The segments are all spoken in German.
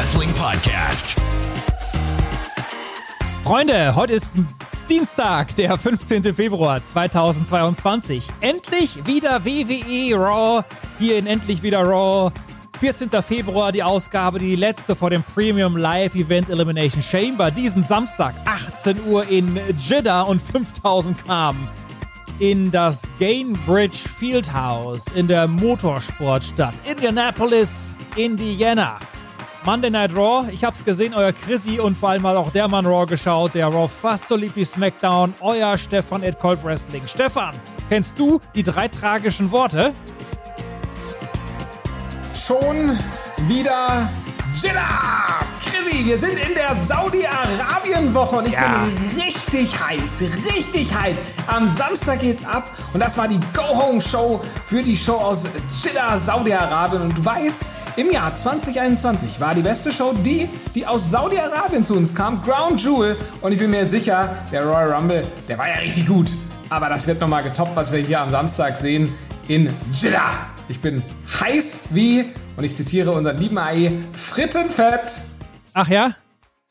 Wrestling Podcast. Freunde, heute ist Dienstag, der 15. Februar 2022. Endlich wieder WWE Raw. Hier in Endlich wieder Raw. 14. Februar die Ausgabe, die letzte vor dem Premium Live Event Elimination Chamber. Diesen Samstag, 18 Uhr in Jeddah und 5000 kamen in das Gainbridge Fieldhouse in der Motorsportstadt Indianapolis, Indiana. Monday Night Raw, ich hab's gesehen, euer Chrissy und vor allem auch der Mann Raw geschaut, der Raw fast so lieb wie SmackDown, euer Stefan at Cold Wrestling. Stefan, kennst du die drei tragischen Worte? Schon wieder Jeddah! Chrissy, wir sind in der Saudi-Arabien-Woche und ich Ja. bin richtig heiß, richtig heiß. Am Samstag geht's ab und das war die Go-Home-Show für die Show aus Jeddah, Saudi-Arabien. Und du weißt, im Jahr 2021 war die beste Show die, die aus Saudi-Arabien zu uns kam, Ground Jewel. Und ich bin mir sicher, der Royal Rumble, der war ja richtig gut. Aber das wird nochmal getoppt, was wir hier am Samstag sehen in Jeddah. Ich bin heiß wie, und ich zitiere unseren lieben AI, Frittenfett. Ach ja?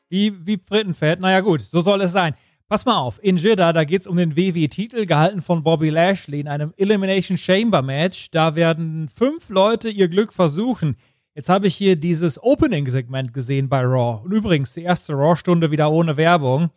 Wie, wie Frittenfett? Naja, gut, so soll es sein. Pass mal auf, in Jeddah, da geht's um den WWE-Titel, gehalten von Bobby Lashley in einem Elimination Chamber Match. Da werden fünf Leute ihr Glück versuchen. Jetzt habe ich hier dieses Opening-Segment gesehen bei Raw. Und übrigens, die erste Raw-Stunde wieder ohne Werbung,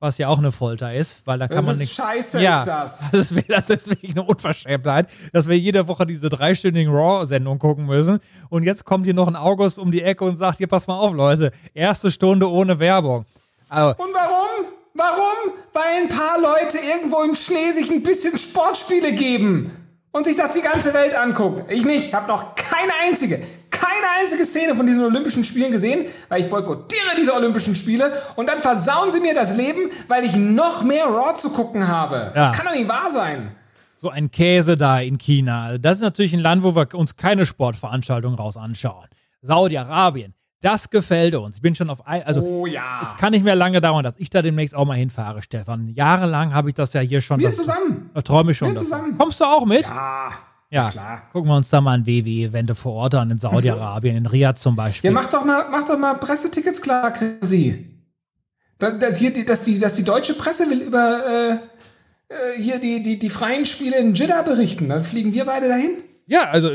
was ja auch eine Folter ist, weil da kann Das man ist nicht. scheiße, ja, ist das. Das ist, das ist wirklich eine Unverschämtheit, dass wir jede Woche diese dreistündigen Raw-Sendungen gucken müssen. Und jetzt kommt hier noch ein August um die Ecke und sagt: Hier, pass mal auf, Leute, erste Stunde ohne Werbung. Also, Und warum? Warum? Weil ein paar Leute irgendwo im Schnee sich ein bisschen Sportspiele geben und sich das die ganze Welt anguckt. Ich nicht. Ich habe noch keine einzige, keine einzige Szene von diesen Olympischen Spielen gesehen, weil ich boykottiere diese Olympischen Spiele und dann versauen sie mir das Leben, weil ich noch mehr Raw zu gucken habe. Ja. Das kann doch nicht wahr sein. so ein Käse da in China. Das ist natürlich ein Land, wo wir uns keine Sportveranstaltungen raus anschauen. Saudi-Arabien, das gefällt uns. Ich bin schon auf, also Oh ja. es kann nicht mehr lange dauern, dass ich da demnächst auch mal hinfahre, Stefan. Jahrelang habe ich das ja hier schon. Wir zusammen. Da träume ich schon. Wir davon. zusammen. Kommst du auch mit? Ah, ja. klar. Gucken wir uns da mal ein WWE-Event vor Ort an, in Saudi-Arabien, in Riyadh zum Beispiel. Ja, mach doch mal, mach doch mal Pressetickets klar, Chrissy. Da- Dass, hier, die- dass, die, dass die deutsche Presse will über äh, äh, hier die, die, die freien Spiele in Jeddah berichten. Dann fliegen wir beide dahin. Ja, also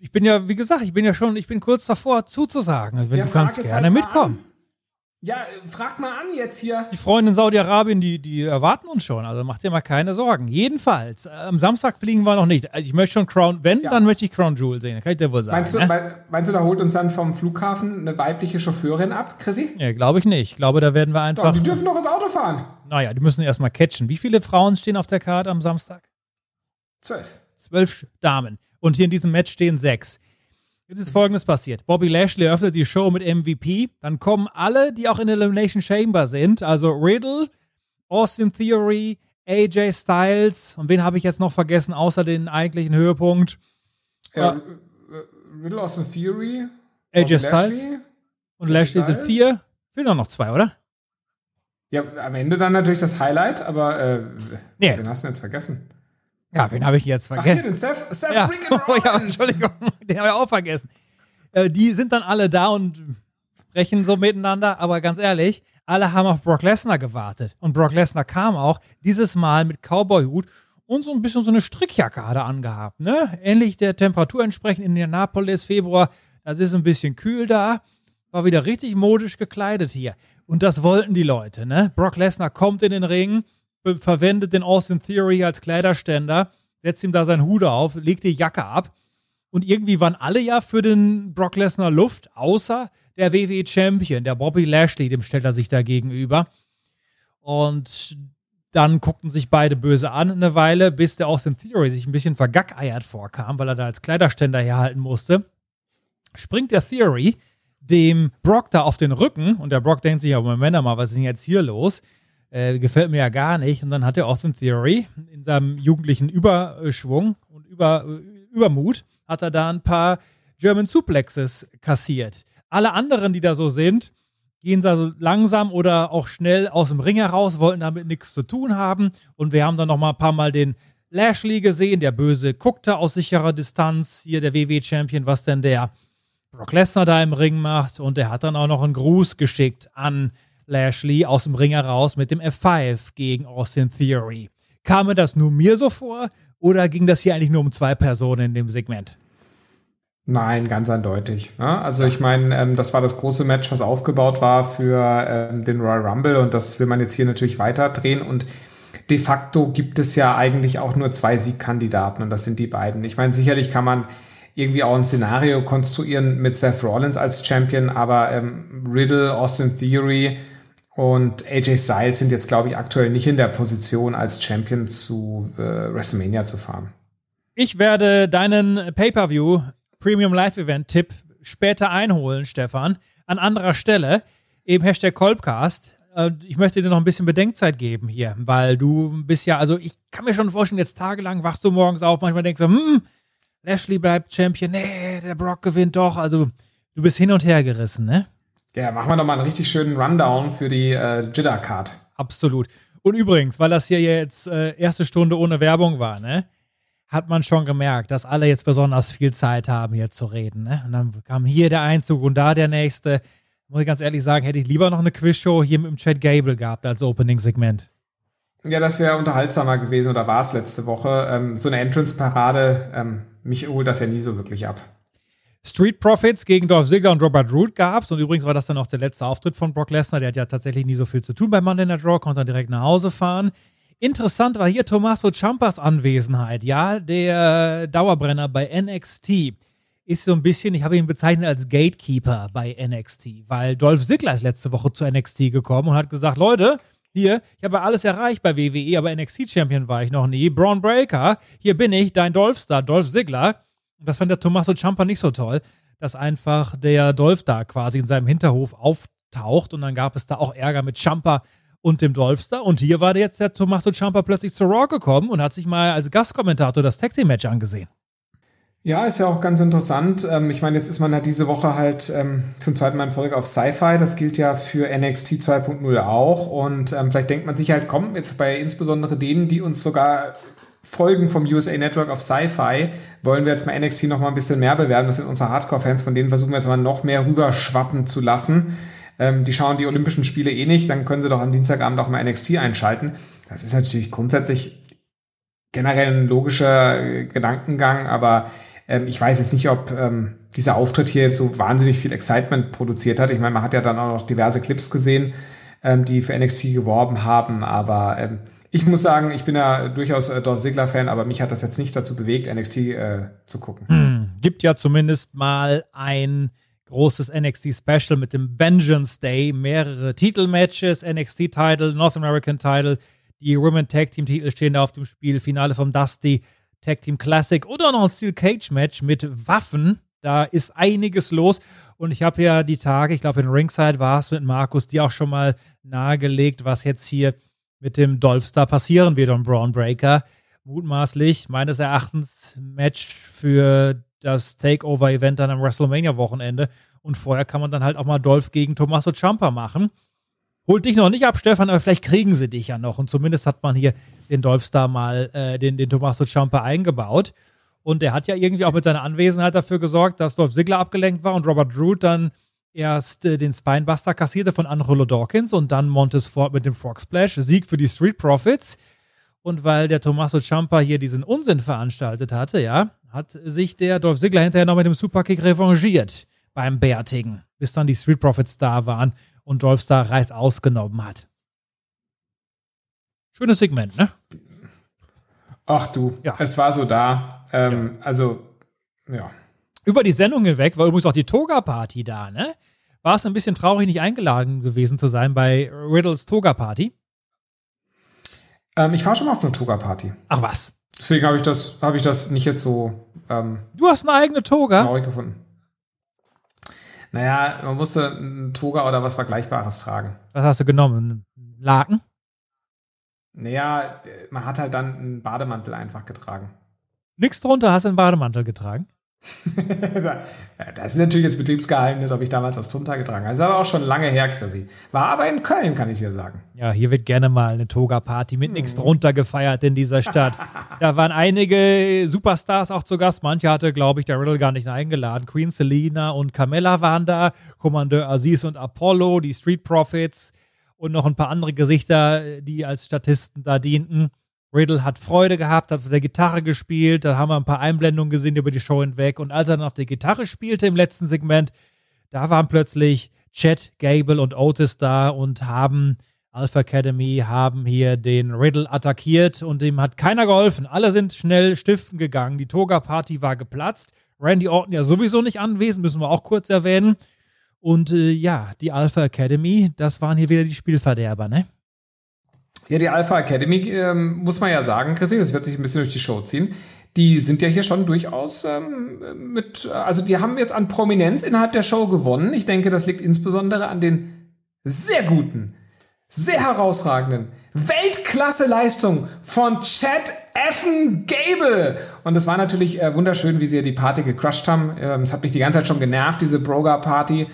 ich bin ja, wie gesagt, ich bin ja schon, ich bin kurz davor zuzusagen. Wenn Ja, du kannst gerne mitkommen. Ja, frag mal an jetzt hier. Die Freunde in Saudi-Arabien, die, die erwarten uns schon. Also mach dir mal keine Sorgen. Jedenfalls, äh, am Samstag fliegen wir noch nicht. Also ich möchte schon Crown, wenn, Ja. dann möchte ich Crown Jewel sehen. Kann ich dir wohl sagen. Meinst du, ne? mein, meinst du, da holt uns dann vom Flughafen eine weibliche Chauffeurin ab, Chrissy? Ja, glaube ich nicht. Ich glaube, da werden wir Doch, einfach. die dürfen doch ins Auto fahren. naja, die müssen erstmal catchen. Wie viele Frauen stehen auf der Karte am Samstag? Zwölf. Zwölf Damen. Und hier in diesem Match stehen sechs. Jetzt ist folgendes passiert. Bobby Lashley eröffnet die Show mit MVP. Dann kommen alle, die auch in der Elimination Chamber sind. Also Riddle, Austin Theory, AJ Styles. Und wen habe ich jetzt noch vergessen, außer den eigentlichen Höhepunkt? Ja. Äh, Riddle Austin Theory. AJ Bobby Styles. Lashley. Und Lashley sind vier. Fehlen noch noch zwei, oder? Ja, am Ende dann natürlich das Highlight, aber äh, Nee. wen hast du denn jetzt vergessen? Ja, wen habe ich jetzt Ach, hier, vergessen? den Seth, Seth Ja, freaking oh, ja, Rollins. Entschuldigung, den habe ich auch vergessen. Äh, die sind dann alle da und sprechen so miteinander, aber ganz ehrlich, alle haben auf Brock Lesnar gewartet. Und Brock Lesnar kam auch dieses Mal mit Cowboy-Hut und so ein bisschen so eine Strickjacke hat er angehabt, ne? Ähnlich der Temperatur entsprechend in Indianapolis, Februar. Das ist ein bisschen kühl da. War wieder richtig modisch gekleidet hier. Und das wollten die Leute, ne? Brock Lesnar kommt in den Ring, verwendet den Austin Theory als Kleiderständer, setzt ihm da seinen Hut auf, legt die Jacke ab. Und irgendwie waren alle ja für den Brock Lesnar Luft, außer der WWE Champion, der Bobby Lashley, dem stellt er sich da gegenüber. Und dann guckten sich beide böse an eine Weile, bis der Austin Theory sich ein bisschen vergackeiert vorkam, weil er da als Kleiderständer herhalten musste. Springt der Theory dem Brock da auf den Rücken und der Brock denkt sich, ja, Moment mal, was ist denn jetzt hier los? Äh, gefällt mir ja gar nicht. Und dann hat der Austin Theory in seinem jugendlichen Überschwung und Über, Übermut, hat er da ein paar German Suplexes kassiert. Alle anderen, die da so sind, gehen da so langsam oder auch schnell aus dem Ring heraus, wollten damit nichts zu tun haben. Und wir haben dann noch mal ein paar Mal den Lashley gesehen, der Böse guckte aus sicherer Distanz, hier der WWE-Champion, was denn der Brock Lesnar da im Ring macht. Und er hat dann auch noch einen Gruß geschickt an Lashley aus dem Ring heraus mit dem F5 gegen Austin Theory. Kam mir das nur mir so vor oder ging das hier eigentlich nur um zwei Personen in dem Segment? Nein, ganz eindeutig. Ne? Also ich meine, ähm, das war das große Match, was aufgebaut war für ähm, den Royal Rumble und das will man jetzt hier natürlich weiterdrehen und de facto gibt es ja eigentlich auch nur zwei Siegkandidaten und das sind die beiden. Ich meine, sicherlich kann man irgendwie auch ein Szenario konstruieren mit Seth Rollins als Champion, aber ähm, Riddle, Austin Theory und AJ Styles sind jetzt, glaube ich, aktuell nicht in der Position, als Champion zu äh, WrestleMania zu fahren. Ich werde deinen Pay-Per-View Premium Live Event Tipp später einholen, Stefan. An anderer Stelle, eben Hashtag Kolbcast. Äh, ich möchte dir noch ein bisschen Bedenkzeit geben hier, weil du bist ja, also ich kann mir schon vorstellen, jetzt tagelang wachst du morgens auf, manchmal denkst du, hm, Lashley bleibt Champion, nee, der Brock gewinnt doch. Also du bist hin und her gerissen, ne? Ja, machen wir doch mal einen richtig schönen Rundown für die äh, Jitter-Card. Absolut. Und übrigens, weil das hier jetzt äh, erste Stunde ohne Werbung war, ne? hat man schon gemerkt, dass alle jetzt besonders viel Zeit haben, hier zu reden. Ne? Und dann kam hier der Einzug und da der nächste. Muss ich ganz ehrlich sagen, hätte ich lieber noch eine Quizshow hier mit dem Chad Gable gehabt als Opening-Segment. Ja, das wäre unterhaltsamer gewesen oder war es letzte Woche. Ähm, so eine Entrance-Parade, ähm, mich holt das ja nie so wirklich ab. Street Profits gegen Dolph Ziggler und Robert Root gab es. Und übrigens war das dann auch der letzte Auftritt von Brock Lesnar. Der hat ja tatsächlich nie so viel zu tun bei Monday Night Raw, konnte dann direkt nach Hause fahren. Interessant war hier Tommaso Ciampas Anwesenheit. Ja, der Dauerbrenner bei NXT ist so ein bisschen, ich habe ihn bezeichnet als Gatekeeper bei NXT, weil Dolph Ziggler ist letzte Woche zu NXT gekommen und hat gesagt, Leute, hier, ich habe alles erreicht bei WWE, aber NXT-Champion war ich noch nie. Braun Breaker, hier bin ich, dein Dolph-Star, Dolph Ziggler. Und das fand der Tommaso Ciampa nicht so toll, dass einfach der Dolph da quasi in seinem Hinterhof auftaucht und dann gab es da auch Ärger mit Ciampa und dem Dolphstar. Und hier war jetzt der Tommaso Ciampa plötzlich zu Raw gekommen und hat sich mal als Gastkommentator das Tag Team Match angesehen. Ja, ist ja auch ganz interessant. Ähm, ich meine, jetzt ist man ja diese Woche halt ähm, zum zweiten Mal in Folge auf Sci-Fi. Das gilt ja für NXT 2.0 auch. Und ähm, vielleicht denkt man sich halt, komm, jetzt bei insbesondere denen, die uns sogar folgen vom USA Network auf Sci-Fi, wollen wir jetzt mal NXT noch mal ein bisschen mehr bewerben. Das sind unsere Hardcore-Fans, von denen versuchen wir jetzt mal noch mehr rüberschwappen zu lassen ähm, die schauen die Olympischen Spiele eh nicht, dann können sie doch am Dienstagabend auch mal NXT einschalten. Das ist natürlich grundsätzlich generell ein logischer äh, Gedankengang, aber ähm, ich weiß jetzt nicht, ob ähm, dieser Auftritt hier jetzt so wahnsinnig viel Excitement produziert hat. Ich meine, man hat ja dann auch noch diverse Clips gesehen, ähm, die für NXT geworben haben, aber ähm, ich muss sagen, ich bin ja durchaus äh, Dolph Ziggler-Fan, aber mich hat das jetzt nicht dazu bewegt, NXT äh, zu gucken. Hm, gibt ja zumindest mal ein großes NXT Special mit dem Vengeance Day, mehrere Titelmatches, NXT Title, North American Title, die Women Tag Team Titel stehen da auf dem Spiel, Finale vom Dusty Tag Team Classic oder noch ein Steel Cage Match mit Waffen. Da ist einiges los und ich habe ja die Tage, ich glaube in Ringside war es mit Markus, die auch schon mal nahegelegt, was jetzt hier mit dem Dolphstar passieren wird und Braun Breaker. Mutmaßlich, meines Erachtens, Match für das Takeover-Event dann am WrestleMania-Wochenende. Und vorher kann man dann halt auch mal Dolph gegen Tommaso Ciampa machen. Holt dich noch nicht ab, Stefan, aber vielleicht kriegen sie dich ja noch. Und zumindest hat man hier den Dolphstar mal, äh, den, den Tommaso Ciampa eingebaut. Und er hat ja irgendwie auch mit seiner Anwesenheit dafür gesorgt, dass Dolph Ziggler abgelenkt war und Robert Root dann erst äh, den Spinebuster kassierte von Angelo Dawkins und dann Montes Ford mit dem Frog Splash. Sieg für die Street Profits. Und weil der Tommaso Ciampa hier diesen Unsinn veranstaltet hatte, ja, hat sich der Dolph Ziggler hinterher noch mit dem Superkick revanchiert beim Bärtigen, bis dann die Street Profits da waren und Dolph da Reis ausgenommen hat. Schönes Segment, ne? Ach du, Ja. es war so da. Ähm, Also, ja. Über die Sendung hinweg war übrigens auch die Toga-Party da, ne? War es ein bisschen traurig, nicht eingeladen gewesen zu sein bei Riddles Toga-Party? Ähm, ich war schon mal auf eine Toga-Party. Ach was. Deswegen habe ich, das- habe ich das nicht jetzt so ähm, Du hast eine eigene Toga? traurig gefunden. Naja, man musste einen Toga oder was Vergleichbares tragen. Was hast du genommen? Ein Laken? Naja, man hat halt dann einen Bademantel einfach getragen. Nix drunter, hast du einen Bademantel getragen? Das ist natürlich jetzt Betriebsgeheimnis, ob ich damals was drunter getragen habe. Das ist aber auch schon lange her, Chrissy. War aber in Köln, kann ich dir sagen. Ja, hier wird gerne mal eine Toga-Party mit nichts drunter gefeiert in dieser Stadt. da waren einige Superstars auch zu Gast. Manche hatte, glaube ich, der Riddle gar nicht eingeladen. Queen Selina und Carmella waren da, Kommandeur Aziz und Apollo, die Street Profits und noch ein paar andere Gesichter, die als Statisten da dienten. Riddle hat Freude gehabt, hat auf der Gitarre gespielt, da haben wir ein paar Einblendungen gesehen über die Show hinweg. Und als er dann auf der Gitarre spielte im letzten Segment, da waren plötzlich Chet, Gable und Otis da und haben Alpha Academy, haben hier den Riddle attackiert und dem hat keiner geholfen. Alle sind schnell stiften gegangen. Die Toga-Party war geplatzt. Randy Orton ja sowieso nicht anwesend, müssen wir auch kurz erwähnen. Und äh, ja, die Alpha Academy, das waren hier wieder die Spielverderber, ne? Ja, die Alpha Academy, ähm, muss man ja sagen, Chrissy, das wird sich ein bisschen durch die Show ziehen. Die sind ja hier schon durchaus ähm, mit, also die haben jetzt an Prominenz innerhalb der Show gewonnen. Ich denke, das liegt insbesondere an den sehr guten, sehr herausragenden Weltklasse-Leistung von Chad Effen Gable. Und es war natürlich äh, wunderschön, wie sie die Party gecrushed haben. Ähm, es hat mich die ganze Zeit schon genervt, diese Broga-Party.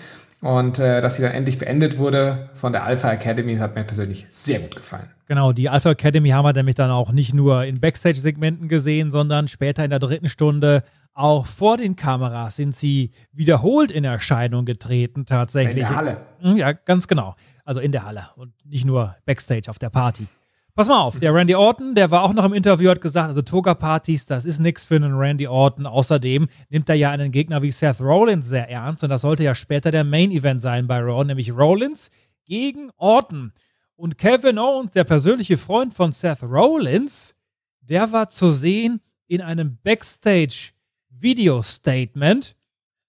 Und äh, dass sie dann endlich beendet wurde von der Alpha Academy, hat mir persönlich sehr gut gefallen. Genau, die Alpha Academy haben wir nämlich dann auch nicht nur in Backstage-Segmenten gesehen, sondern später in der dritten Stunde auch vor den Kameras sind sie wiederholt in Erscheinung getreten, tatsächlich. In der Halle. Hm, Ja, ganz genau. Also in der Halle und nicht nur Backstage auf der Party. Pass mal auf, der Randy Orton, der war auch noch im Interview, hat gesagt, also Toga-Partys, das ist nichts für einen Randy Orton. Außerdem nimmt er ja einen Gegner wie Seth Rollins sehr ernst und das sollte ja später der Main-Event sein bei Raw, nämlich Rollins gegen Orton. Und Kevin Owens, der persönliche Freund von Seth Rollins, der war zu sehen in einem Backstage-Video-Statement.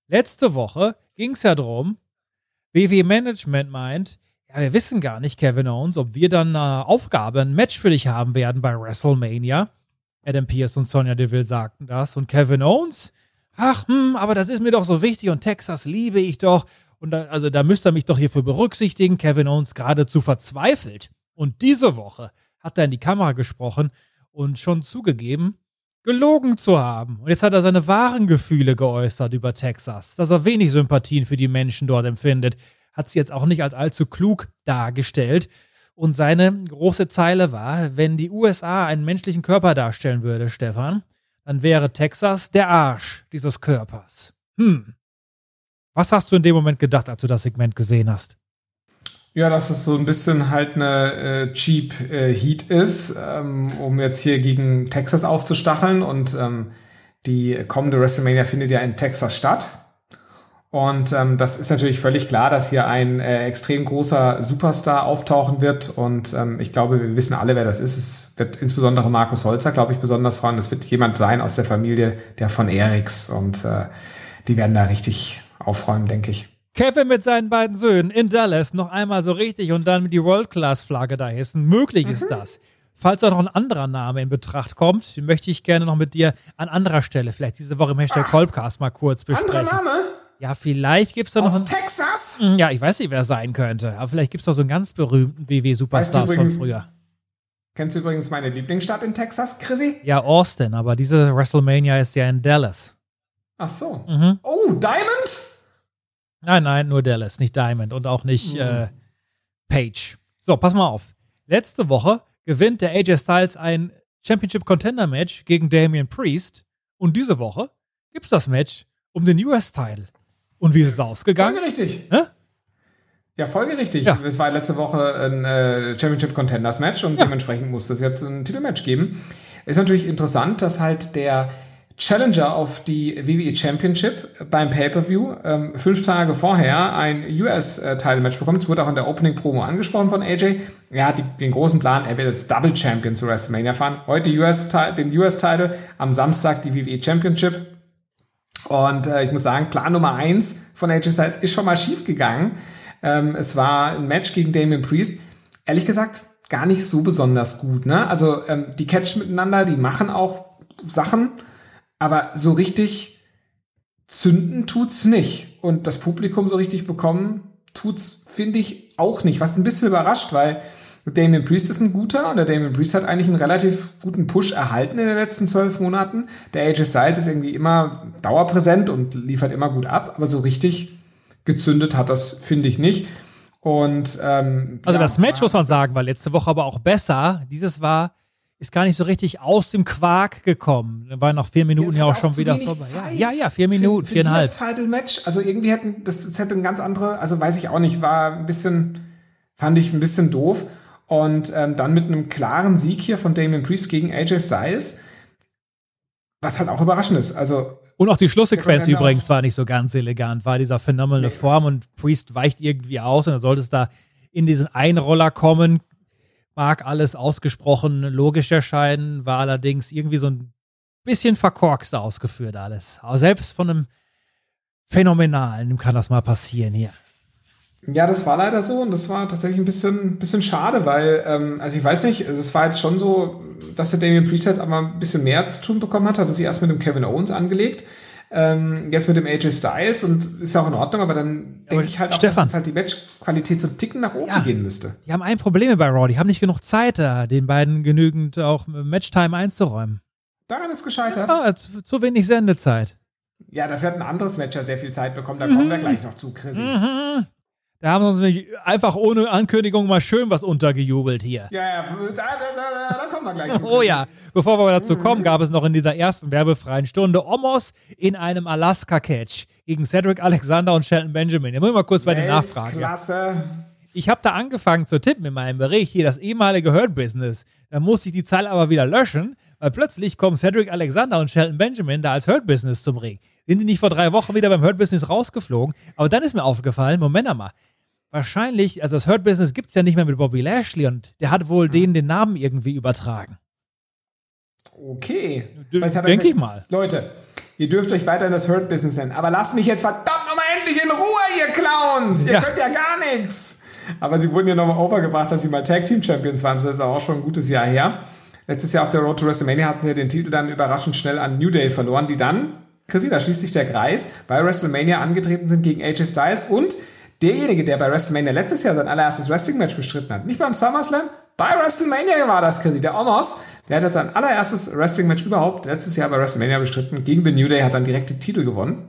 Letzte Woche ging es ja darum, WWE Management meint, ja, wir wissen gar nicht, Kevin Owens, ob wir dann eine Aufgabe, ein Match für dich haben werden bei WrestleMania. Adam Pierce und Sonja Deville sagten das. Und Kevin Owens, ach, hm, aber das ist mir doch so wichtig und Texas liebe ich doch. Und da, also da müsst ihr mich doch hierfür berücksichtigen. Kevin Owens geradezu verzweifelt. Und diese Woche hat er in die Kamera gesprochen und schon zugegeben, gelogen zu haben. Und jetzt hat er seine wahren Gefühle geäußert über Texas, dass er wenig Sympathien für die Menschen dort empfindet. Hat sie jetzt auch nicht als allzu klug dargestellt. Und seine große Zeile war, wenn die USA einen menschlichen Körper darstellen würde, Stefan, dann wäre Texas der Arsch dieses Körpers. Hm. Was hast du in dem Moment gedacht, als du das Segment gesehen hast? Ja, dass es so ein bisschen halt eine äh, cheap äh, Heat ist, ähm, um jetzt hier gegen Texas aufzustacheln. Und ähm, die kommende WrestleMania findet ja in Texas statt. Und ähm, das ist natürlich völlig klar, dass hier ein äh, extrem großer Superstar auftauchen wird. Und ähm, ich glaube, wir wissen alle, wer das ist. Es wird insbesondere Markus Holzer, glaube ich, besonders freuen. Es wird jemand sein aus der Familie der von Eriks. Und äh, die werden da richtig aufräumen, denke ich. Kevin mit seinen beiden Söhnen in Dallas noch einmal so richtig und dann die World-Class-Flagge da hissen. Möglich ist das. Falls da noch ein anderer Name in Betracht kommt, möchte ich gerne noch mit dir an anderer Stelle, vielleicht diese Woche im Hashtag Kolbcast mal kurz besprechen. Anderer Name? Ja, vielleicht gibt es da noch Aus einen. Texas? Ja, ich weiß nicht, wer es sein könnte. Aber vielleicht gibt es doch so einen ganz berühmten du von früher. Kennst du übrigens meine Lieblingsstadt in Texas, Chrissy? Ja, Austin, aber diese WrestleMania ist ja in Dallas. Ach so. Mhm. Oh, Diamond? Nein, nein, nur Dallas, nicht Diamond und auch nicht Mhm. äh, Page. So, pass mal auf. Letzte Woche gewinnt der AJ Styles ein Championship Contender Match gegen Damian Priest und diese Woche gibt's das Match um den US-Title. Und wie ist es ausgegangen? Folgerichtig. Hä? Ja, folgerichtig. Ja. Es war letzte Woche ein äh, Championship Contenders Match und dementsprechend muss es jetzt ein Titelmatch geben. Ist natürlich interessant, dass halt der Challenger auf die WWE Championship beim Pay-Per-View ähm, fünf Tage vorher ein US-Title-Match bekommt. Es wurde auch in der Opening-Promo angesprochen von AJ. Er hat die, den großen Plan, er will als Double Champion zu WrestleMania fahren. Heute US den US-Title, am Samstag die WWE Championship. Und äh, ich muss sagen, Plan Nummer eins von AJ Styles ist schon mal schief gegangen. Ähm, es war ein Match gegen Damien Priest. Ehrlich gesagt, gar nicht so besonders gut. Ne? Also ähm, die catchen miteinander, die machen auch Sachen, aber so richtig zünden tut's nicht. Und das Publikum so richtig bekommen tut's, finde ich, auch nicht. Was ein bisschen überrascht, weil Damien Priest ist ein guter und der Damien Priest hat eigentlich einen relativ guten Push erhalten in den letzten zwölf Monaten. Der AJ Styles ist irgendwie immer dauerpräsent und liefert immer gut ab, aber so richtig gezündet hat das, finde ich, nicht. Und ähm, Also ja, das Match, muss man sagen, war letzte Woche aber auch besser. Dieses war, ist gar nicht so richtig aus dem Quark gekommen. Da war nach vier Minuten ja hat auch schon wieder vorbei. Zeit Ja, ja, vier Minuten, für, für viereinhalb. Das Title-Match, also irgendwie hätten, das, das hätte ein ganz andere, also weiß ich auch nicht, war ein bisschen, fand ich ein bisschen doof. Und ähm, dann mit einem klaren Sieg hier von Damien Priest gegen AJ Styles, was halt auch überraschend ist. Also Und auch die Schlusssequenz übrigens auch- war nicht so ganz elegant, war dieser phänomenale Nee. Form und Priest weicht irgendwie aus und dann sollte es da in diesen Einroller kommen. Mag alles ausgesprochen logisch erscheinen, war allerdings irgendwie so ein bisschen verkorkst ausgeführt alles. Aber selbst von einem Phänomenalen kann das mal passieren hier. Ja, das war leider so und das war tatsächlich ein bisschen, bisschen schade, weil, ähm, also ich weiß nicht, also es war jetzt schon so, dass der Damien Priest aber ein bisschen mehr zu tun bekommen hat, hat er sich erst mit dem Kevin Owens angelegt, ähm, jetzt mit dem AJ Styles und ist ja auch in Ordnung, aber dann denke ich halt auch, Stefan. dass jetzt halt die Matchqualität so einen Ticken nach oben Ja. gehen müsste. Die haben ein Problem bei Raw, die haben nicht genug Zeit, da den beiden genügend auch Matchtime einzuräumen. Daran ist gescheitert. Ah, zu, zu wenig Sendezeit. Ja, dafür hat ein anderes Match ja sehr viel Zeit bekommen, da kommen wir gleich noch zu, Chrissy. Mhm. Da haben sie uns nämlich einfach ohne Ankündigung mal schön was untergejubelt hier. Ja, ja, da, da, da, da kommen wir gleich zu. Oh ja, bevor wir dazu kommen, gab es noch in dieser ersten werbefreien Stunde Omos in einem Alaska-Catch gegen Cedric Alexander und Shelton Benjamin. Da muss ich mal kurz bei dir nachfragen. Klasse. Ich habe da angefangen zu tippen in meinem Bericht, hier das ehemalige Hurt-Business. Da musste ich die Zahl aber wieder löschen, weil plötzlich kommen Cedric Alexander und Shelton Benjamin da als Hurt-Business zum Ring. Sind die nicht vor drei Wochen wieder beim Hurt-Business rausgeflogen? Aber dann ist mir aufgefallen, Moment mal, wahrscheinlich, also das Hurt-Business gibt es ja nicht mehr mit Bobby Lashley und der hat wohl denen den Namen irgendwie übertragen. Okay. D- Vielleicht hat denk gesagt, ich mal. Leute, ihr dürft euch weiterhin das Hurt-Business nennen, aber lasst mich jetzt verdammt nochmal endlich in Ruhe, ihr Clowns! Ihr Ja. könnt ja gar nichts! Aber sie wurden ja nochmal overgebracht, dass sie mal Tag Team Champions waren. Das ist auch schon ein gutes Jahr her. Letztes Jahr auf der Road to WrestleMania hatten sie den Titel dann überraschend schnell an New Day verloren, die dann, Chrissy, da schließt sich der Kreis, bei WrestleMania angetreten sind gegen AJ Styles und derjenige, der bei WrestleMania letztes Jahr sein allererstes Wrestling-Match bestritten hat. Nicht beim SummerSlam, bei WrestleMania war das, Chrissy. Der Omos, der hat jetzt sein allererstes Wrestling-Match überhaupt letztes Jahr bei WrestleMania bestritten. Gegen The New Day hat dann direkt die Titel gewonnen.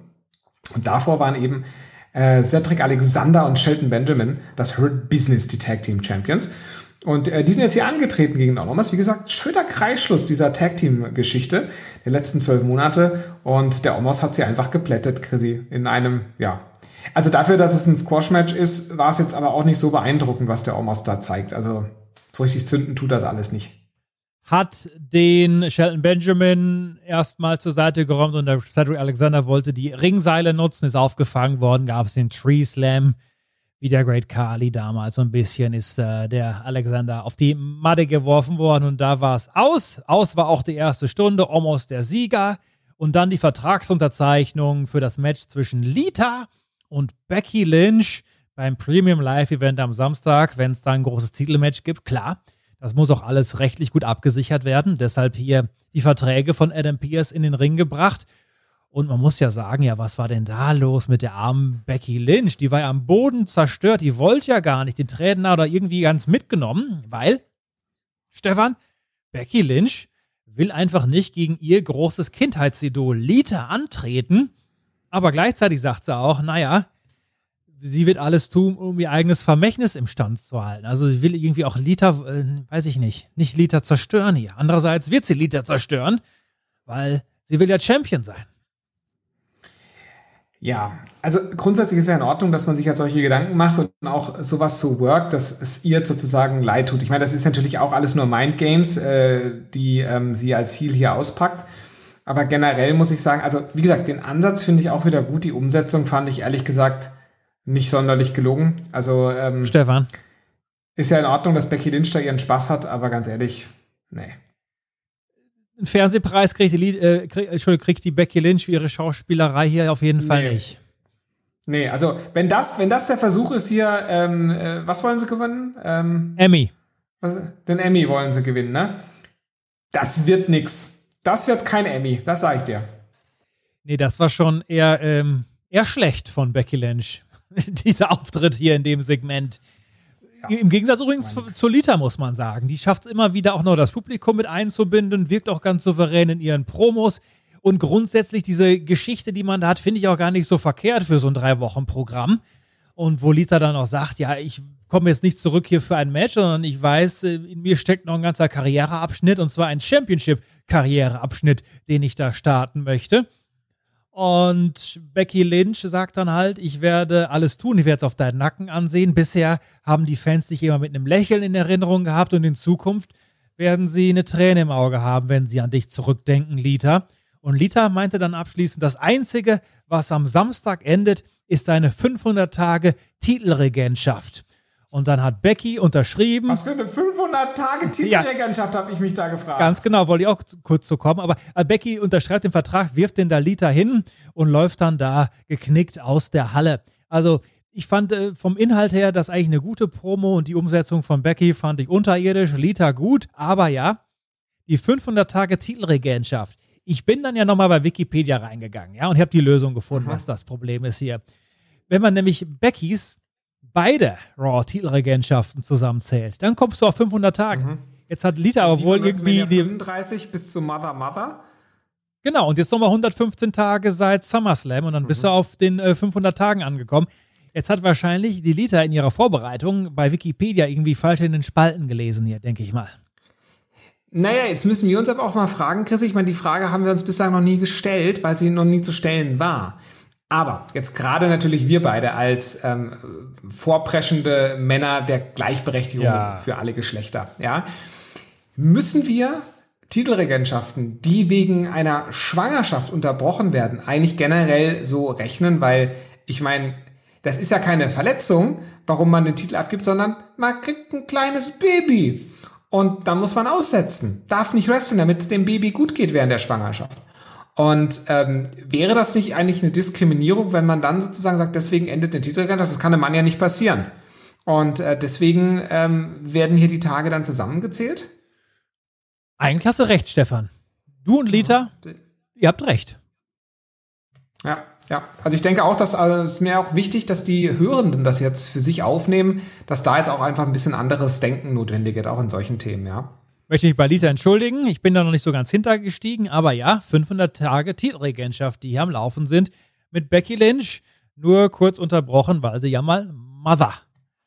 Und davor waren eben äh, Cedric Alexander und Shelton Benjamin, das Hurt Business, die Tag Team Champions. Und äh, die sind jetzt hier angetreten gegen Omos. Wie gesagt, schöner Kreisschluss dieser Tag Team Geschichte der letzten zwölf Monate. Und der Omos hat sie einfach geplättet, Chrissy, in einem, ja. Also dafür, dass es ein Squash-Match ist, war es jetzt aber auch nicht so beeindruckend, was der Omos da zeigt. Also so richtig zünden tut das alles nicht. hat den Shelton Benjamin erstmal zur Seite geräumt und der Cedric Alexander wollte die Ringseile nutzen, ist aufgefangen worden, gab es den Tree Slam, wie der Great Kali damals so ein bisschen, ist äh, der Alexander auf die Matte geworfen worden und da war es aus. Aus war auch die erste Stunde, Omos der Sieger und dann die Vertragsunterzeichnung für das Match zwischen Lita Becky Lynch beim Premium Live Event am Samstag, wenn es da ein großes Titelmatch gibt, klar. Das muss auch alles rechtlich gut abgesichert werden. Deshalb hier die Verträge von Adam Pierce in den Ring gebracht. Und man muss ja sagen, ja, was war denn da los mit der armen Becky Lynch? Die war ja am Boden zerstört. Die wollte ja gar nicht den Trainer oder irgendwie ganz mitgenommen, weil, Stefan, Becky Lynch will einfach nicht gegen ihr großes Kindheitsidol Lita antreten. Aber gleichzeitig sagt sie auch, naja, sie wird alles tun, um ihr eigenes Vermächtnis im Stand zu halten. Also sie will irgendwie auch Lita, äh, weiß ich nicht, nicht Lita zerstören hier. Andererseits wird sie Lita zerstören, weil sie will ja Champion sein. Ja, also grundsätzlich ist ja in Ordnung, dass man sich ja solche Gedanken macht und auch sowas so work, dass es ihr sozusagen leid tut. Ich meine, das ist natürlich auch alles nur Mindgames, äh, die ähm, sie als Heal hier auspackt. Aber generell muss ich sagen, also wie gesagt, den Ansatz finde ich auch wieder gut. Die Umsetzung fand ich ehrlich gesagt nicht sonderlich gelungen. Also ähm, Stefan. Ist ja in Ordnung, dass Becky Lynch da ihren Spaß hat, aber ganz ehrlich, nee. Ein Fernsehpreis kriegt die, äh, krieg, kriegt die Becky Lynch für ihre Schauspielerei hier auf jeden Fall nee. nicht. Nee, also wenn das, wenn das der Versuch ist hier, ähm, äh, was wollen sie gewinnen? Ähm, Emmy. Was, den Emmy wollen sie gewinnen, ne? Das wird nix. Das wird kein Emmy, das sag ich dir. Nee, das war schon eher, ähm, eher schlecht von Becky Lynch. Dieser Auftritt hier in dem Segment. Ja, Im Gegensatz übrigens zu Lita, muss man sagen. Die schafft es immer wieder auch noch das Publikum mit einzubinden, wirkt auch ganz souverän in ihren Promos. Und grundsätzlich diese Geschichte, die man da hat, finde ich auch gar nicht so verkehrt für so ein Drei-Wochen-Programm. Und wo Lita dann auch sagt, ja, ich komme jetzt nicht zurück hier für ein Match, sondern ich weiß, äh, in mir steckt noch ein ganzer Karriereabschnitt und zwar ein Championship-Karriereabschnitt, den ich da starten möchte. Und Becky Lynch sagt dann halt, ich werde alles tun, ich werde es auf deinen Nacken ansehen. Bisher haben die Fans dich immer mit einem Lächeln in Erinnerung gehabt und in Zukunft werden sie eine Träne im Auge haben, wenn sie an dich zurückdenken, Lita. Und Lita meinte dann abschließend, das Einzige, was am Samstag endet, ist deine 500 Tage Titelregentschaft. Und dann hat Becky unterschrieben. Was für eine 500 Tage Titelregentschaft ja, habe ich mich da gefragt. Ganz genau, wollte ich auch kurz zu kommen. Aber äh, Becky unterschreibt den Vertrag, wirft den Dalita hin und läuft dann da geknickt aus der Halle. Also ich fand äh, vom Inhalt her das eigentlich eine gute Promo und die Umsetzung von Becky fand ich unterirdisch, Lita gut, aber ja, die 500 Tage Titelregentschaft. Ich bin dann ja nochmal bei Wikipedia reingegangen, ja, und habe die Lösung gefunden, Aha. was das Problem ist hier. Wenn man nämlich Beckys beide Raw-Titelregentschaften zusammenzählt, dann kommst du auf 500 Tage. Mhm. Jetzt hat Lita also aber wohl irgendwie die 35 bis zu Mother Mother. Genau, und jetzt nochmal 115 Tage seit SummerSlam und dann mhm. bist du auf den äh, 500 Tagen angekommen. Jetzt hat wahrscheinlich die Lita in ihrer Vorbereitung bei Wikipedia irgendwie falsch in den Spalten gelesen hier, denke ich mal. Naja, jetzt müssen wir uns aber auch mal fragen, Chris. Ich meine, die Frage haben wir uns bislang noch nie gestellt, weil sie noch nie zu stellen war. Aber jetzt gerade natürlich wir beide als ähm, vorpreschende Männer der Gleichberechtigung ja. für alle Geschlechter, ja, müssen wir Titelregentschaften, die wegen einer Schwangerschaft unterbrochen werden, eigentlich generell so rechnen, weil ich meine, das ist ja keine Verletzung, warum man den Titel abgibt, sondern man kriegt ein kleines Baby. Und dann muss man aussetzen. Darf nicht wresteln, damit es dem Baby gut geht während der Schwangerschaft. Und ähm, wäre das nicht eigentlich eine Diskriminierung, wenn man dann sozusagen sagt, deswegen endet der Titelregatta? Das kann einem Mann ja nicht passieren. Und äh, deswegen ähm, werden hier die Tage dann zusammengezählt? Eigentlich hast du recht, Stefan. Du und Lita, ja. ihr habt recht. Ja, ja. Also ich denke auch, dass also es ist mir auch wichtig, dass die Hörenden das jetzt für sich aufnehmen, dass da jetzt auch einfach ein bisschen anderes Denken notwendig wird, auch in solchen Themen, ja möchte mich bei Lita entschuldigen. Ich bin da noch nicht so ganz hintergestiegen, aber ja, 500 Tage Titelregentschaft, die hier am Laufen sind mit Becky Lynch. Nur kurz unterbrochen, weil sie ja mal Mother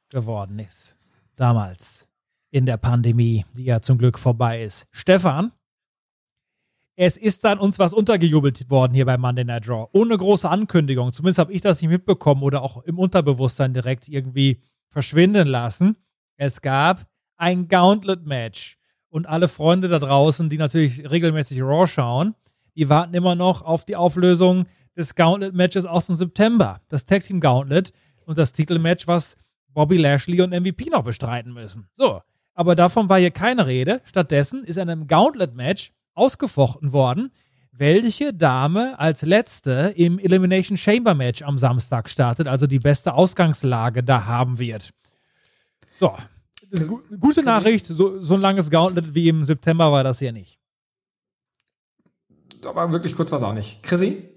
geworden ist. Damals in der Pandemie, die ja zum Glück vorbei ist. Stefan, es ist dann uns was untergejubelt worden hier bei Monday Night Draw. Ohne große Ankündigung. Zumindest habe ich das nicht mitbekommen oder auch im Unterbewusstsein direkt irgendwie verschwinden lassen. Es gab ein Gauntlet-Match und alle Freunde da draußen, die natürlich regelmäßig Raw schauen, die warten immer noch auf die Auflösung des Gauntlet-Matches aus dem September. Das Tag Team Gauntlet und das Titelmatch, was Bobby Lashley und MVP noch bestreiten müssen. So, aber davon war hier keine Rede. Stattdessen ist in einem Gauntlet-Match ausgefochten worden, welche Dame als letzte im Elimination Chamber Match am Samstag startet, also die beste Ausgangslage da haben wird. So, gute Nachricht, so, so ein langes Gauntlet wie im September war das hier nicht. Aber wirklich kurz war es auch nicht. Chrissy?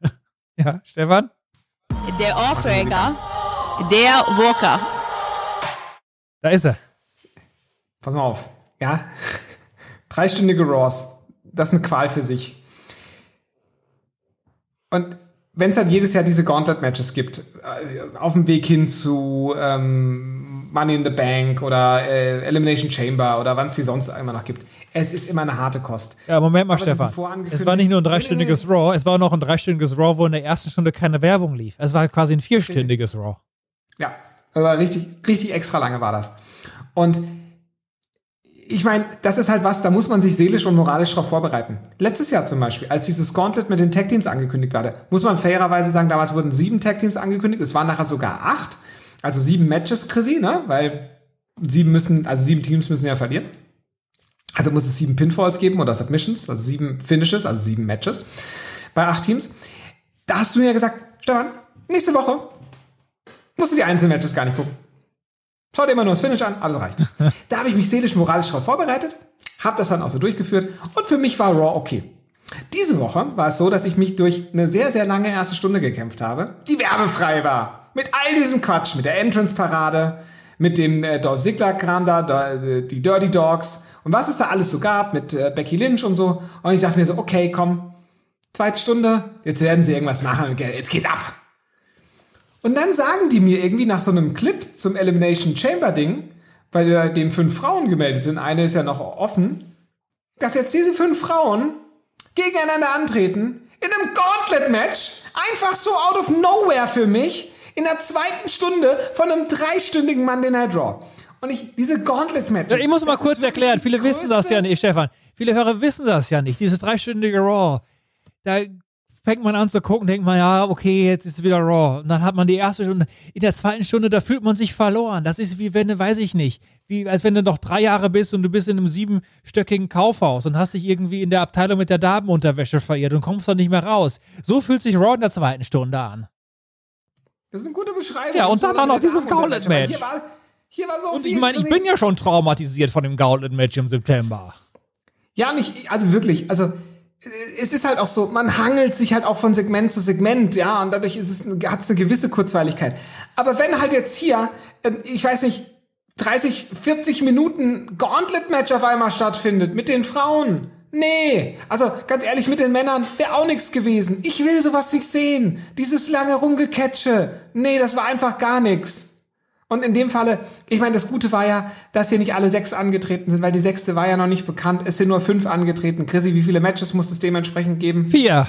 ja, Stefan? Der Aufreger, der Walker. Da ist er. Pass mal auf. Ja. Dreistündige Raws. Das ist eine Qual für sich. Und wenn es halt jedes Jahr diese Gauntlet-Matches gibt, äh, auf dem Weg hin zu ähm, Money in the Bank oder äh, Elimination Chamber oder wann es die sonst immer noch gibt. Es ist immer eine harte Kost. Ja, Moment mal, Aber Stefan. Es war nicht nur ein Nee, nee, dreistündiges nee. Raw, es war noch ein dreistündiges Raw, wo in der ersten Stunde keine Werbung lief. Es war quasi ein vierstündiges Raw. Ja, aber richtig, richtig extra lange war das. Und ich meine, das ist halt was, da muss man sich seelisch und moralisch drauf vorbereiten. Letztes Jahr zum Beispiel, als dieses Gauntlet mit den Tag-Teams angekündigt wurde, muss man fairerweise sagen, damals wurden sieben Tag-Teams angekündigt, es waren nachher sogar acht, also sieben Matches, Chrissy, ne? Weil sieben müssen, also sieben Teams müssen ja verlieren. Also muss es sieben Pinfalls geben oder Submissions, also sieben Finishes, also sieben Matches bei acht Teams. Da hast du mir gesagt, Stefan, nächste Woche musst du die einzelnen Matches gar nicht gucken. Schau dir immer nur das Finish an, alles reicht. da habe ich mich seelisch, moralisch darauf vorbereitet, habe das dann auch so durchgeführt und für mich war Raw okay. Diese Woche war es so, dass ich mich durch eine sehr, sehr lange erste Stunde gekämpft habe, die werbefrei war. Mit all diesem Quatsch, mit der Entrance-Parade, mit dem äh, Dolph Ziggler-Kram da, da, äh, die Dirty Dogs und was es da alles so gab mit äh, Becky Lynch und so. Und ich dachte mir so, okay, komm, zweite Stunde, jetzt werden sie irgendwas machen, jetzt geht's ab. Und dann sagen die mir irgendwie nach so einem Clip zum Elimination Chamber Ding, weil da dem fünf Frauen gemeldet sind, eine ist ja noch offen, dass jetzt diese fünf Frauen gegeneinander antreten in einem Gauntlet-Match, einfach so out of nowhere für mich, in der zweiten Stunde von einem dreistündigen Monday Night Raw. Und ich, diese Gauntlet-Matches. Ich muss mal kurz erklären, viele wissen das ja nicht, Stefan. Viele Hörer wissen das ja nicht. Dieses dreistündige Raw, da fängt man an zu gucken, denkt man, ja, okay, jetzt ist wieder Raw. Und dann hat man die erste Stunde. In der zweiten Stunde, da fühlt man sich verloren. Das ist wie wenn du, weiß ich nicht, wie als wenn du noch drei Jahre bist und du bist in einem siebenstöckigen Kaufhaus und hast dich irgendwie in der Abteilung mit der Damenunterwäsche verirrt und kommst doch nicht mehr raus. So fühlt sich Raw in der zweiten Stunde an. Das ist eine gute Beschreibung. Ja, und dann auch noch dieses Gauntlet-Match. Hier war, hier war so Und viel. ich meine, ich bin ja schon traumatisiert von dem Gauntlet-Match im September. Ja, nicht, also wirklich, also es ist halt auch so, man hangelt sich halt auch von Segment zu Segment, ja, und dadurch ist es, hat es eine gewisse Kurzweiligkeit. Aber wenn halt jetzt hier, äh, ich weiß nicht, 30, 40 Minuten Gauntlet-Match auf einmal stattfindet mit den Frauen. Nee, also ganz ehrlich, mit den Männern wäre auch nichts gewesen. Ich will sowas nicht sehen. Dieses lange Rumgeketsche. Nee, das war einfach gar nichts. Und in dem Falle, ich meine, das Gute war ja, dass hier nicht alle sechs angetreten sind, weil die sechste war ja noch nicht bekannt. Es sind nur fünf angetreten. Chrissy, wie viele Matches muss es dementsprechend geben? Vier.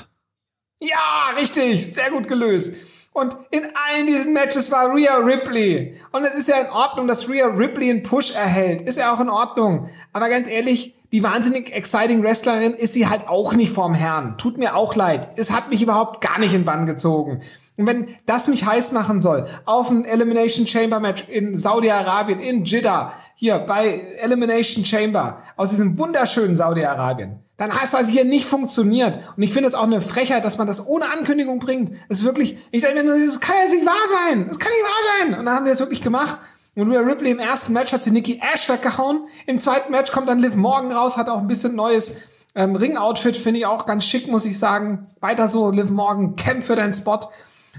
Ja, richtig, sehr gut gelöst. Und in allen diesen Matches war Rhea Ripley. Und es ist ja in Ordnung, dass Rhea Ripley einen Push erhält. Ist ja auch in Ordnung. Aber ganz ehrlich, die wahnsinnig exciting Wrestlerin ist sie halt auch nicht vorm Herrn. Tut mir auch leid. Es hat mich überhaupt gar nicht in Bann gezogen. Und wenn das mich heiß machen soll, auf ein Elimination Chamber Match in Saudi-Arabien, in Jeddah, hier bei Elimination Chamber, aus diesem wunderschönen Saudi-Arabien, dann heißt das hier nicht funktioniert. Und ich finde es auch eine Frechheit, dass man das ohne Ankündigung bringt. Das ist wirklich, ich denke mir, nur, das kann ja nicht wahr sein. Das kann nicht wahr sein. Und dann haben die das wirklich gemacht. Und Rhea Ripley im ersten Match hat sie Nikki Ash weggehauen. Im zweiten Match kommt dann Liv Morgan raus, hat auch ein bisschen neues ähm, Ring-Outfit, finde ich auch ganz schick, muss ich sagen. Weiter so, Liv Morgan, kämpf für deinen Spot.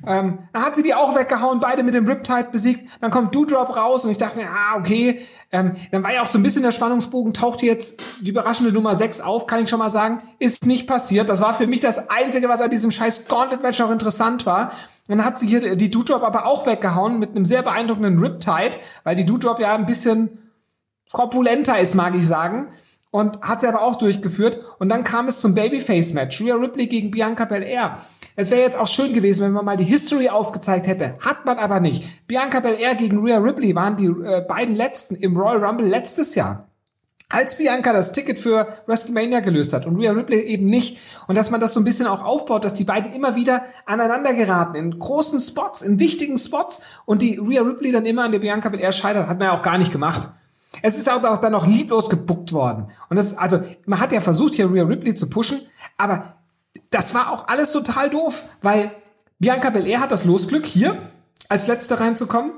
Ähm, dann hat sie die auch weggehauen, beide mit dem Riptide besiegt. Dann kommt Doudrop raus und ich dachte mir, ah, okay. Ähm, dann war ja auch so ein bisschen der Spannungsbogen, tauchte jetzt die überraschende Nummer 6 auf, kann ich schon mal sagen. Ist nicht passiert. Das war für mich das Einzige, was an diesem scheiß Gauntlet-Match noch interessant war. Dann hat sie hier die Doudrop aber auch weggehauen mit einem sehr beeindruckenden Riptide, weil die Doudrop ja ein bisschen korpulenter ist, mag ich sagen. Und hat sie aber auch durchgeführt. Und dann kam es zum Babyface-Match. Rhea Ripley gegen Bianca Belair. Es wäre jetzt auch schön gewesen, wenn man mal die History aufgezeigt hätte. Hat man aber nicht. Bianca Belair gegen Rhea Ripley waren die äh, beiden letzten im Royal Rumble letztes Jahr. Als Bianca das Ticket für WrestleMania gelöst hat und Rhea Ripley eben nicht. Und dass man das so ein bisschen auch aufbaut, dass die beiden immer wieder aneinander geraten in großen Spots, in wichtigen Spots und die Rhea Ripley dann immer an der Bianca Belair scheitert, hat man ja auch gar nicht gemacht. Es ist auch dann noch lieblos gebuckt worden. Und das, also, man hat ja versucht, hier Rhea Ripley zu pushen, aber das war auch alles total doof, weil Bianca Belair hat das Losglück, hier als Letzte reinzukommen,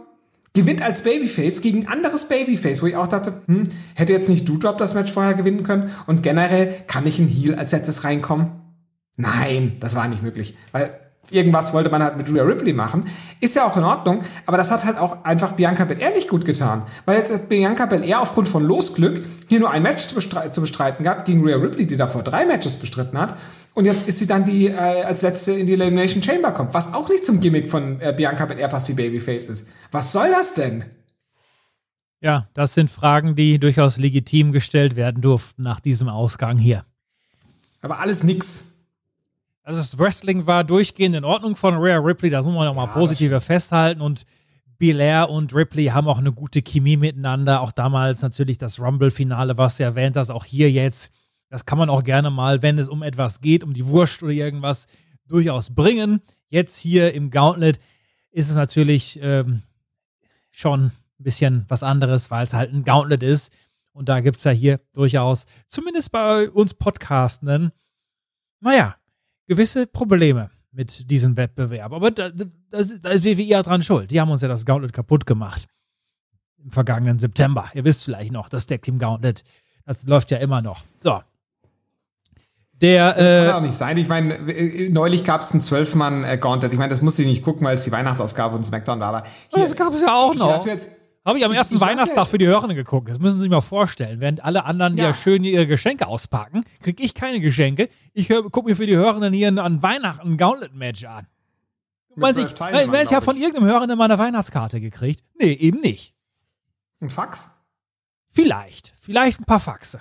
gewinnt als Babyface gegen ein anderes Babyface, wo ich auch dachte, hm, hätte jetzt nicht Doudrop das Match vorher gewinnen können und generell kann nicht ein Heel als letztes reinkommen? Nein, das war nicht möglich, weil irgendwas wollte man halt mit Rhea Ripley machen. Ist ja auch in Ordnung, aber das hat halt auch einfach Bianca Belair nicht gut getan. Weil jetzt hat Bianca Belair aufgrund von Losglück hier nur ein Match zu, bestre zu bestreiten gab gegen Rhea Ripley, die davor drei Matches bestritten hat. Und jetzt ist sie dann die äh, als letzte in die Elimination Chamber kommt, was auch nicht zum Gimmick von äh, Bianca Belair passt, die Babyface ist. Was soll das denn? Ja, das sind Fragen, die durchaus legitim gestellt werden durften nach diesem Ausgang hier. Aber alles nix. Also das Wrestling war durchgehend in Ordnung von Rhea Ripley, das muss man nochmal Ja, positiver festhalten und Belair und Ripley haben auch eine gute Chemie miteinander. Auch damals natürlich das Rumble-Finale, was du erwähnt hast, auch hier jetzt. Das kann man auch gerne mal, wenn es um etwas geht, um die Wurst oder irgendwas, durchaus bringen. Jetzt hier im Gauntlet ist es natürlich ähm, schon ein bisschen was anderes, weil es halt ein Gauntlet ist. Und da gibt es ja hier durchaus, zumindest bei uns Podcastenden, naja, gewisse Probleme mit diesem Wettbewerb. Aber da, da, da ist WWE ja dran schuld. Die haben uns ja das Gauntlet kaputt gemacht. Im vergangenen September. Ihr wisst vielleicht noch, das Deck Team Gauntlet. Das läuft ja immer noch. So. Der, Das kann äh, auch nicht sein. Ich meine, äh, neulich gab es einen Zwölf-Mann-Gauntlet. Ich meine, das musste ich nicht gucken, weil es die Weihnachtsausgabe von SmackDown war. Aber hier, das gab es ja auch ich noch. lass mir jetzt, Habe ich am Ich- ersten ich Weihnachtstag für die Hörner geguckt. Das müssen Sie sich mal vorstellen. Während alle anderen ja, Ja. schön ihre Geschenke auspacken, kriege ich keine Geschenke. Ich gucke mir für die Hörenden hier an Weihnachten ein Gauntlet-Match an. Weiß ich, Teilnehmern, wer ist ja von ich. irgendeinem Hörenden mal eine Weihnachtskarte gekriegt? Nee, eben nicht. ein Fax? Vielleicht. Vielleicht ein paar Faxe.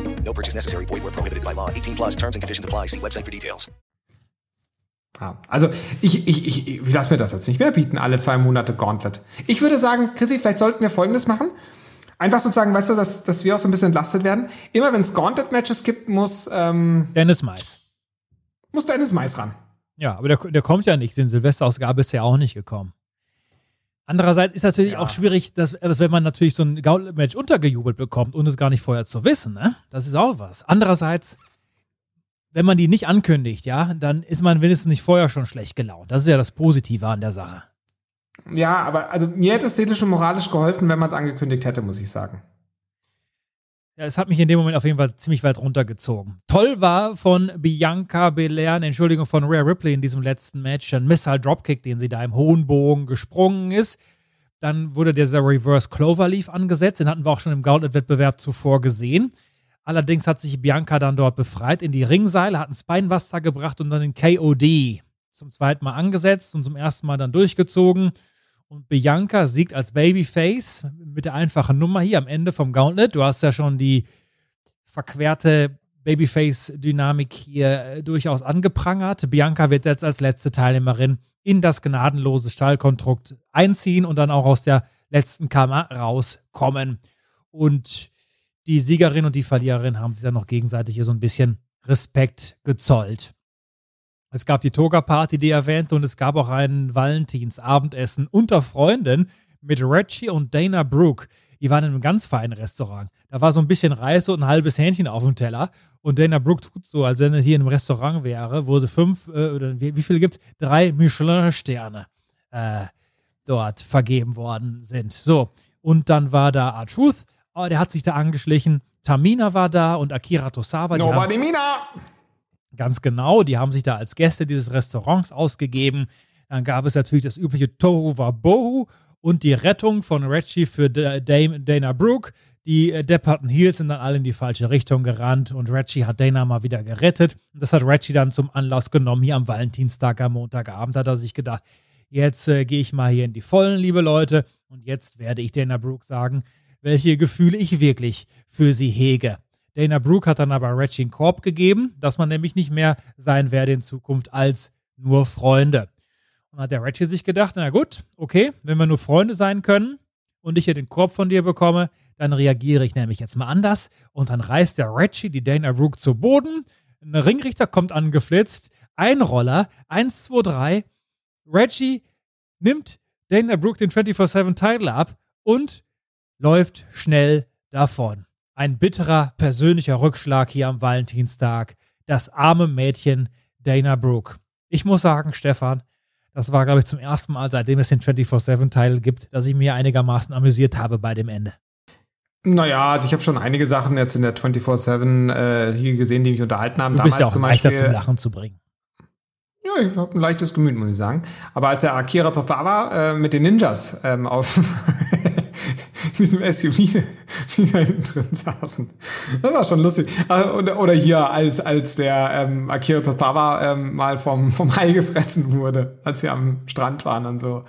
No purchase necessary. Void were prohibited by law. 18 plus terms and conditions apply. See website for details. Ja, also ich, ich, ich, ich lasse mir das jetzt nicht mehr bieten, alle zwei Monate Gauntlet. Ich würde sagen, Chrissy, vielleicht sollten wir Folgendes machen. Einfach sozusagen, weißt du, dass, dass wir auch so ein bisschen entlastet werden. Immer wenn es Gauntlet-Matches gibt, muss, ähm, Dennis Mais. muss Dennis Mais ran. Ja, aber der, der kommt ja nicht. Den Silvesterausgabe ist ja auch nicht gekommen. Andererseits ist natürlich Ja. auch schwierig, dass, wenn man natürlich so ein Gauntlet-Match untergejubelt bekommt und es gar nicht vorher zu wissen, ne? Das ist auch was. Andererseits, wenn man die nicht ankündigt, ja, dann ist man wenigstens nicht vorher schon schlecht gelaunt. Das ist ja das Positive an der Sache. Ja, aber also mir hätte es seelisch und moralisch geholfen, wenn man es angekündigt hätte, muss ich sagen. Ja, es hat mich in dem Moment auf jeden Fall ziemlich weit runtergezogen. Toll war von Bianca Belair, Entschuldigung von Rhea Ripley in diesem letzten Match, ein Missile Dropkick, den sie da im hohen Bogen gesprungen ist. Dann wurde dieser Reverse Cloverleaf angesetzt, den hatten wir auch schon im Gauntlet-Wettbewerb zuvor gesehen. Allerdings hat sich Bianca dann dort befreit in die Ringseile, hat einen Spinebuster gebracht und dann den KOD zum zweiten Mal angesetzt und zum ersten Mal dann durchgezogen. Und Bianca siegt als Babyface mit der einfachen Nummer hier am Ende vom Gauntlet. Du hast ja schon die verquerte Babyface-Dynamik hier äh, durchaus angeprangert. Bianca wird jetzt als letzte Teilnehmerin in das gnadenlose Stallkonstrukt einziehen und dann auch aus der letzten Kammer rauskommen. Und die Siegerin und die Verliererin haben sich dann noch gegenseitig hier so ein bisschen Respekt gezollt. Es gab die Toga-Party, die erwähnte, und es gab auch ein Valentinsabendessen unter Freunden mit Reggie und Dana Brooke. Die waren in einem ganz feinen Restaurant. Da war so ein bisschen Reis und ein halbes Hähnchen auf dem Teller. Und Dana Brooke tut so, als wenn er hier in einem Restaurant wäre, wo sie fünf, äh, oder wie, wie viele gibt es? Drei Michelin-Sterne äh, dort vergeben worden sind. So, und dann war da R-Truth, oh, der hat sich da angeschlichen. Tamina war da und Akira Tosawa. Nobody Mina! Ganz genau, die haben sich da als Gäste dieses Restaurants ausgegeben. Dann gab es natürlich das übliche Tohu Wabohu und die Rettung von Reggie für Da- Dame Dana Brooke, Die äh, depperten Heels sind dann alle in die falsche Richtung gerannt und Reggie hat Dana mal wieder gerettet. Und das hat Reggie dann zum Anlass genommen. Hier am Valentinstag, am Montagabend hat er sich gedacht, jetzt äh, gehe ich mal hier in die Vollen, liebe Leute. Und jetzt werde ich Dana Brooke sagen, welche Gefühle ich wirklich für sie hege. Dana Brooke hat dann aber Reggie einen Korb gegeben, dass man nämlich nicht mehr sein werde in Zukunft als nur Freunde. Und hat der Reggie sich gedacht, na gut, okay, wenn wir nur Freunde sein können und ich hier den Korb von dir bekomme, dann reagiere ich nämlich jetzt mal anders. Und dann reißt der Reggie die Dana Brooke zu Boden. Ein Ringrichter kommt angeflitzt. Ein Roller. Eins, zwei, drei. Reggie nimmt Dana Brooke den 24-7-Title ab und läuft schnell davon. Ein bitterer persönlicher Rückschlag hier am Valentinstag. Das arme Mädchen Dana Brooke. Ich muss sagen, Stefan, das war, glaube ich, zum ersten Mal, seitdem es den 24-7-Title gibt, dass ich mir einigermaßen amüsiert habe bei dem Ende. Naja, also ich habe schon einige Sachen jetzt in der 24-7 äh, hier gesehen, die mich unterhalten haben. Du bist Damals ja auch zum leichter Beispiel, zum Lachen zu bringen. Ja, ich habe ein leichtes Gemüt, muss ich sagen. Aber als der Akira Tozawa äh, mit den Ninjas ähm, auf diesem SUV wieder hinten drin saßen, das war schon lustig. Oder, oder hier, als, als der ähm, Akira Tozawa ähm, mal vom, vom Hai gefressen wurde, als sie am Strand waren und so.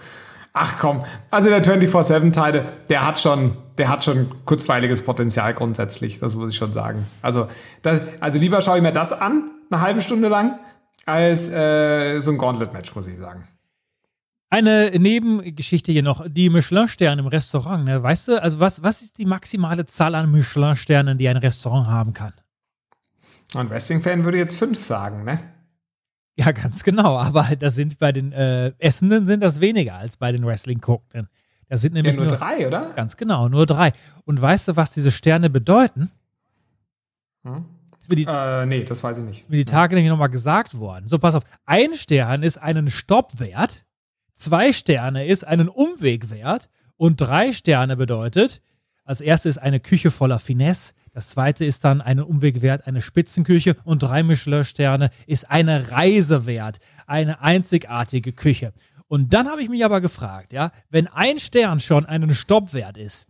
Ach komm, also der 24-7-Teil, der hat schon, der hat schon kurzweiliges Potenzial grundsätzlich, das muss ich schon sagen. Also, das, also lieber schaue ich mir das an, eine halbe Stunde lang, als äh, so ein Gauntlet-Match, muss ich sagen. Eine Nebengeschichte hier noch, die Michelin-Sterne im Restaurant. Ne? Weißt du, also was, was ist die maximale Zahl an Michelin-Sternen, die ein Restaurant haben kann? Ein Wrestling-Fan würde jetzt fünf sagen, ne? Ja, ganz genau. Aber das sind bei den äh, Essenden sind das weniger als bei den Wrestling-Guckenden. Das sind nämlich Ja, nur drei, oder? Ganz genau, nur drei. Und weißt du, was diese Sterne bedeuten? Hm? Die, Äh, nee, das weiß ich nicht. ist mir die Tage nämlich nochmal gesagt worden. So, pass auf. Ein Stern ist einen Stoppwert, zwei Sterne ist einen Umwegwert und drei Sterne bedeutet, als erstes ist eine Küche voller Finesse, das zweite ist dann einen Umwegwert, eine Spitzenküche und drei Michelin-Sterne ist eine Reisewert, eine einzigartige Küche. Und dann habe ich mich aber gefragt, ja, wenn ein Stern schon einen Stoppwert ist,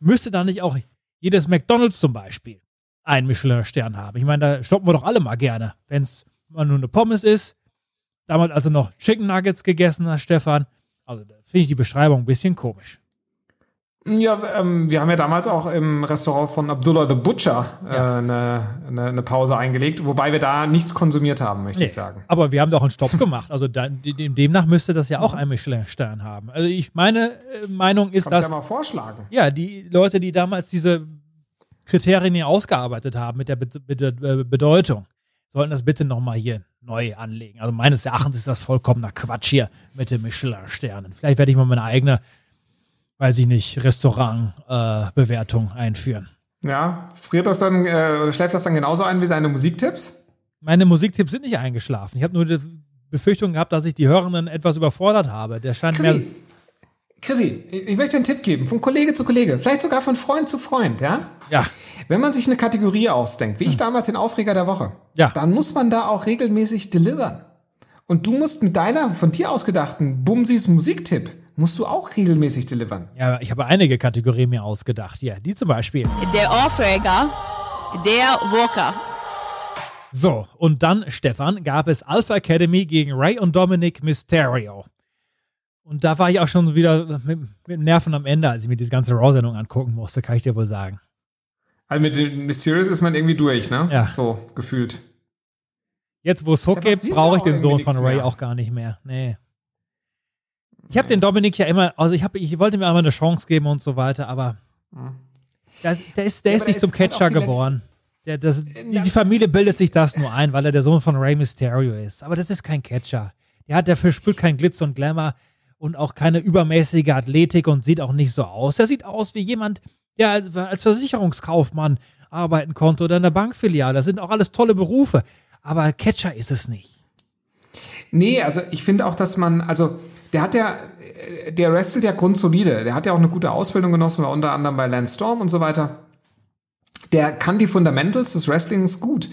müsste dann nicht auch jedes McDonalds zum Beispiel einen Michelin-Stern haben? Ich meine, da stoppen wir doch alle mal gerne, wenn es mal nur eine Pommes ist. Damals, als du noch Chicken Nuggets gegessen hast, Stefan. Also, da finde ich die Beschreibung ein bisschen komisch. Ja, ähm, wir haben ja damals auch im Restaurant von Abdullah the Butcher äh, eine, eine, eine Pause eingelegt, wobei wir da nichts konsumiert haben, möchte Nee, ich sagen. Aber wir haben doch einen Stopp gemacht. Also da, dem- demnach müsste das ja auch einen Michelin-Stern haben. Also ich meine äh, Meinung ist, Kannst dass ja mal vorschlagen. ja die Leute, die damals diese Kriterien hier ausgearbeitet haben mit der Be Be Be Bedeutung, sollten das bitte nochmal hier neu anlegen. Also meines Erachtens ist das vollkommener Quatsch hier mit den Michelin-Sternen. Vielleicht werde ich mal meine eigene, weiß ich nicht, Restaurant-Bewertung einführen. Ja, friert das dann äh, oder schläft das dann genauso ein wie seine Musiktipps? Meine Musiktipps sind nicht eingeschlafen. Ich habe nur die Befürchtung gehabt, dass ich die Hörenden etwas überfordert habe. Der scheint mehr. Chrissy, ich möchte einen Tipp geben, von Kollege zu Kollege, vielleicht sogar von Freund zu Freund, ja? Ja. Wenn man sich eine Kategorie ausdenkt, wie ich damals den Aufreger der Woche, Ja. dann muss man da auch regelmäßig delivern. Und du musst mit deiner von dir ausgedachten Bumsis Musiktipp, musst du auch regelmäßig delivern. Ja, ich habe einige Kategorien mir ausgedacht. Ja, die zum Beispiel. Der Aufreger der Woche. So, und dann, Stefan, gab es Alpha Academy gegen Ray und Dominic Mysterio. Und da war ich auch schon wieder mit, mit Nerven am Ende, als ich mir diese ganze Raw-Sendung angucken musste, kann ich dir wohl sagen. Also mit den Mysterious ist man irgendwie durch, ne? Ja. So gefühlt. Jetzt, wo es Hook gibt, brauche ich den Sohn von Ray mehr. auch gar nicht mehr. Nee. Ich habe den Dominik ja immer, also ich, hab, ich wollte mir einmal eine Chance geben und so weiter, aber der, der ist, der Ja, ist nicht zum halt Catcher geboren. Der, das, die, die Familie bildet sich das nur ein, weil er der Sohn von Ray Mysterio ist. Aber das ist kein Catcher. Der hat, der verspürt kein Glitz und Glamour und auch keine übermäßige Athletik und sieht auch nicht so aus. Der sieht aus wie jemand, der als- Versicherungskaufmann arbeiten konnte oder in der Bankfiliale. Das sind auch alles tolle Berufe. Aber Catcher ist es nicht. Nee, also ich finde auch, dass man, also der hat ja, der wrestelt ja grundsolide. Der hat ja auch eine gute Ausbildung genossen, war unter anderem bei Lance Storm und so weiter. Der kann die Fundamentals des Wrestlings gut.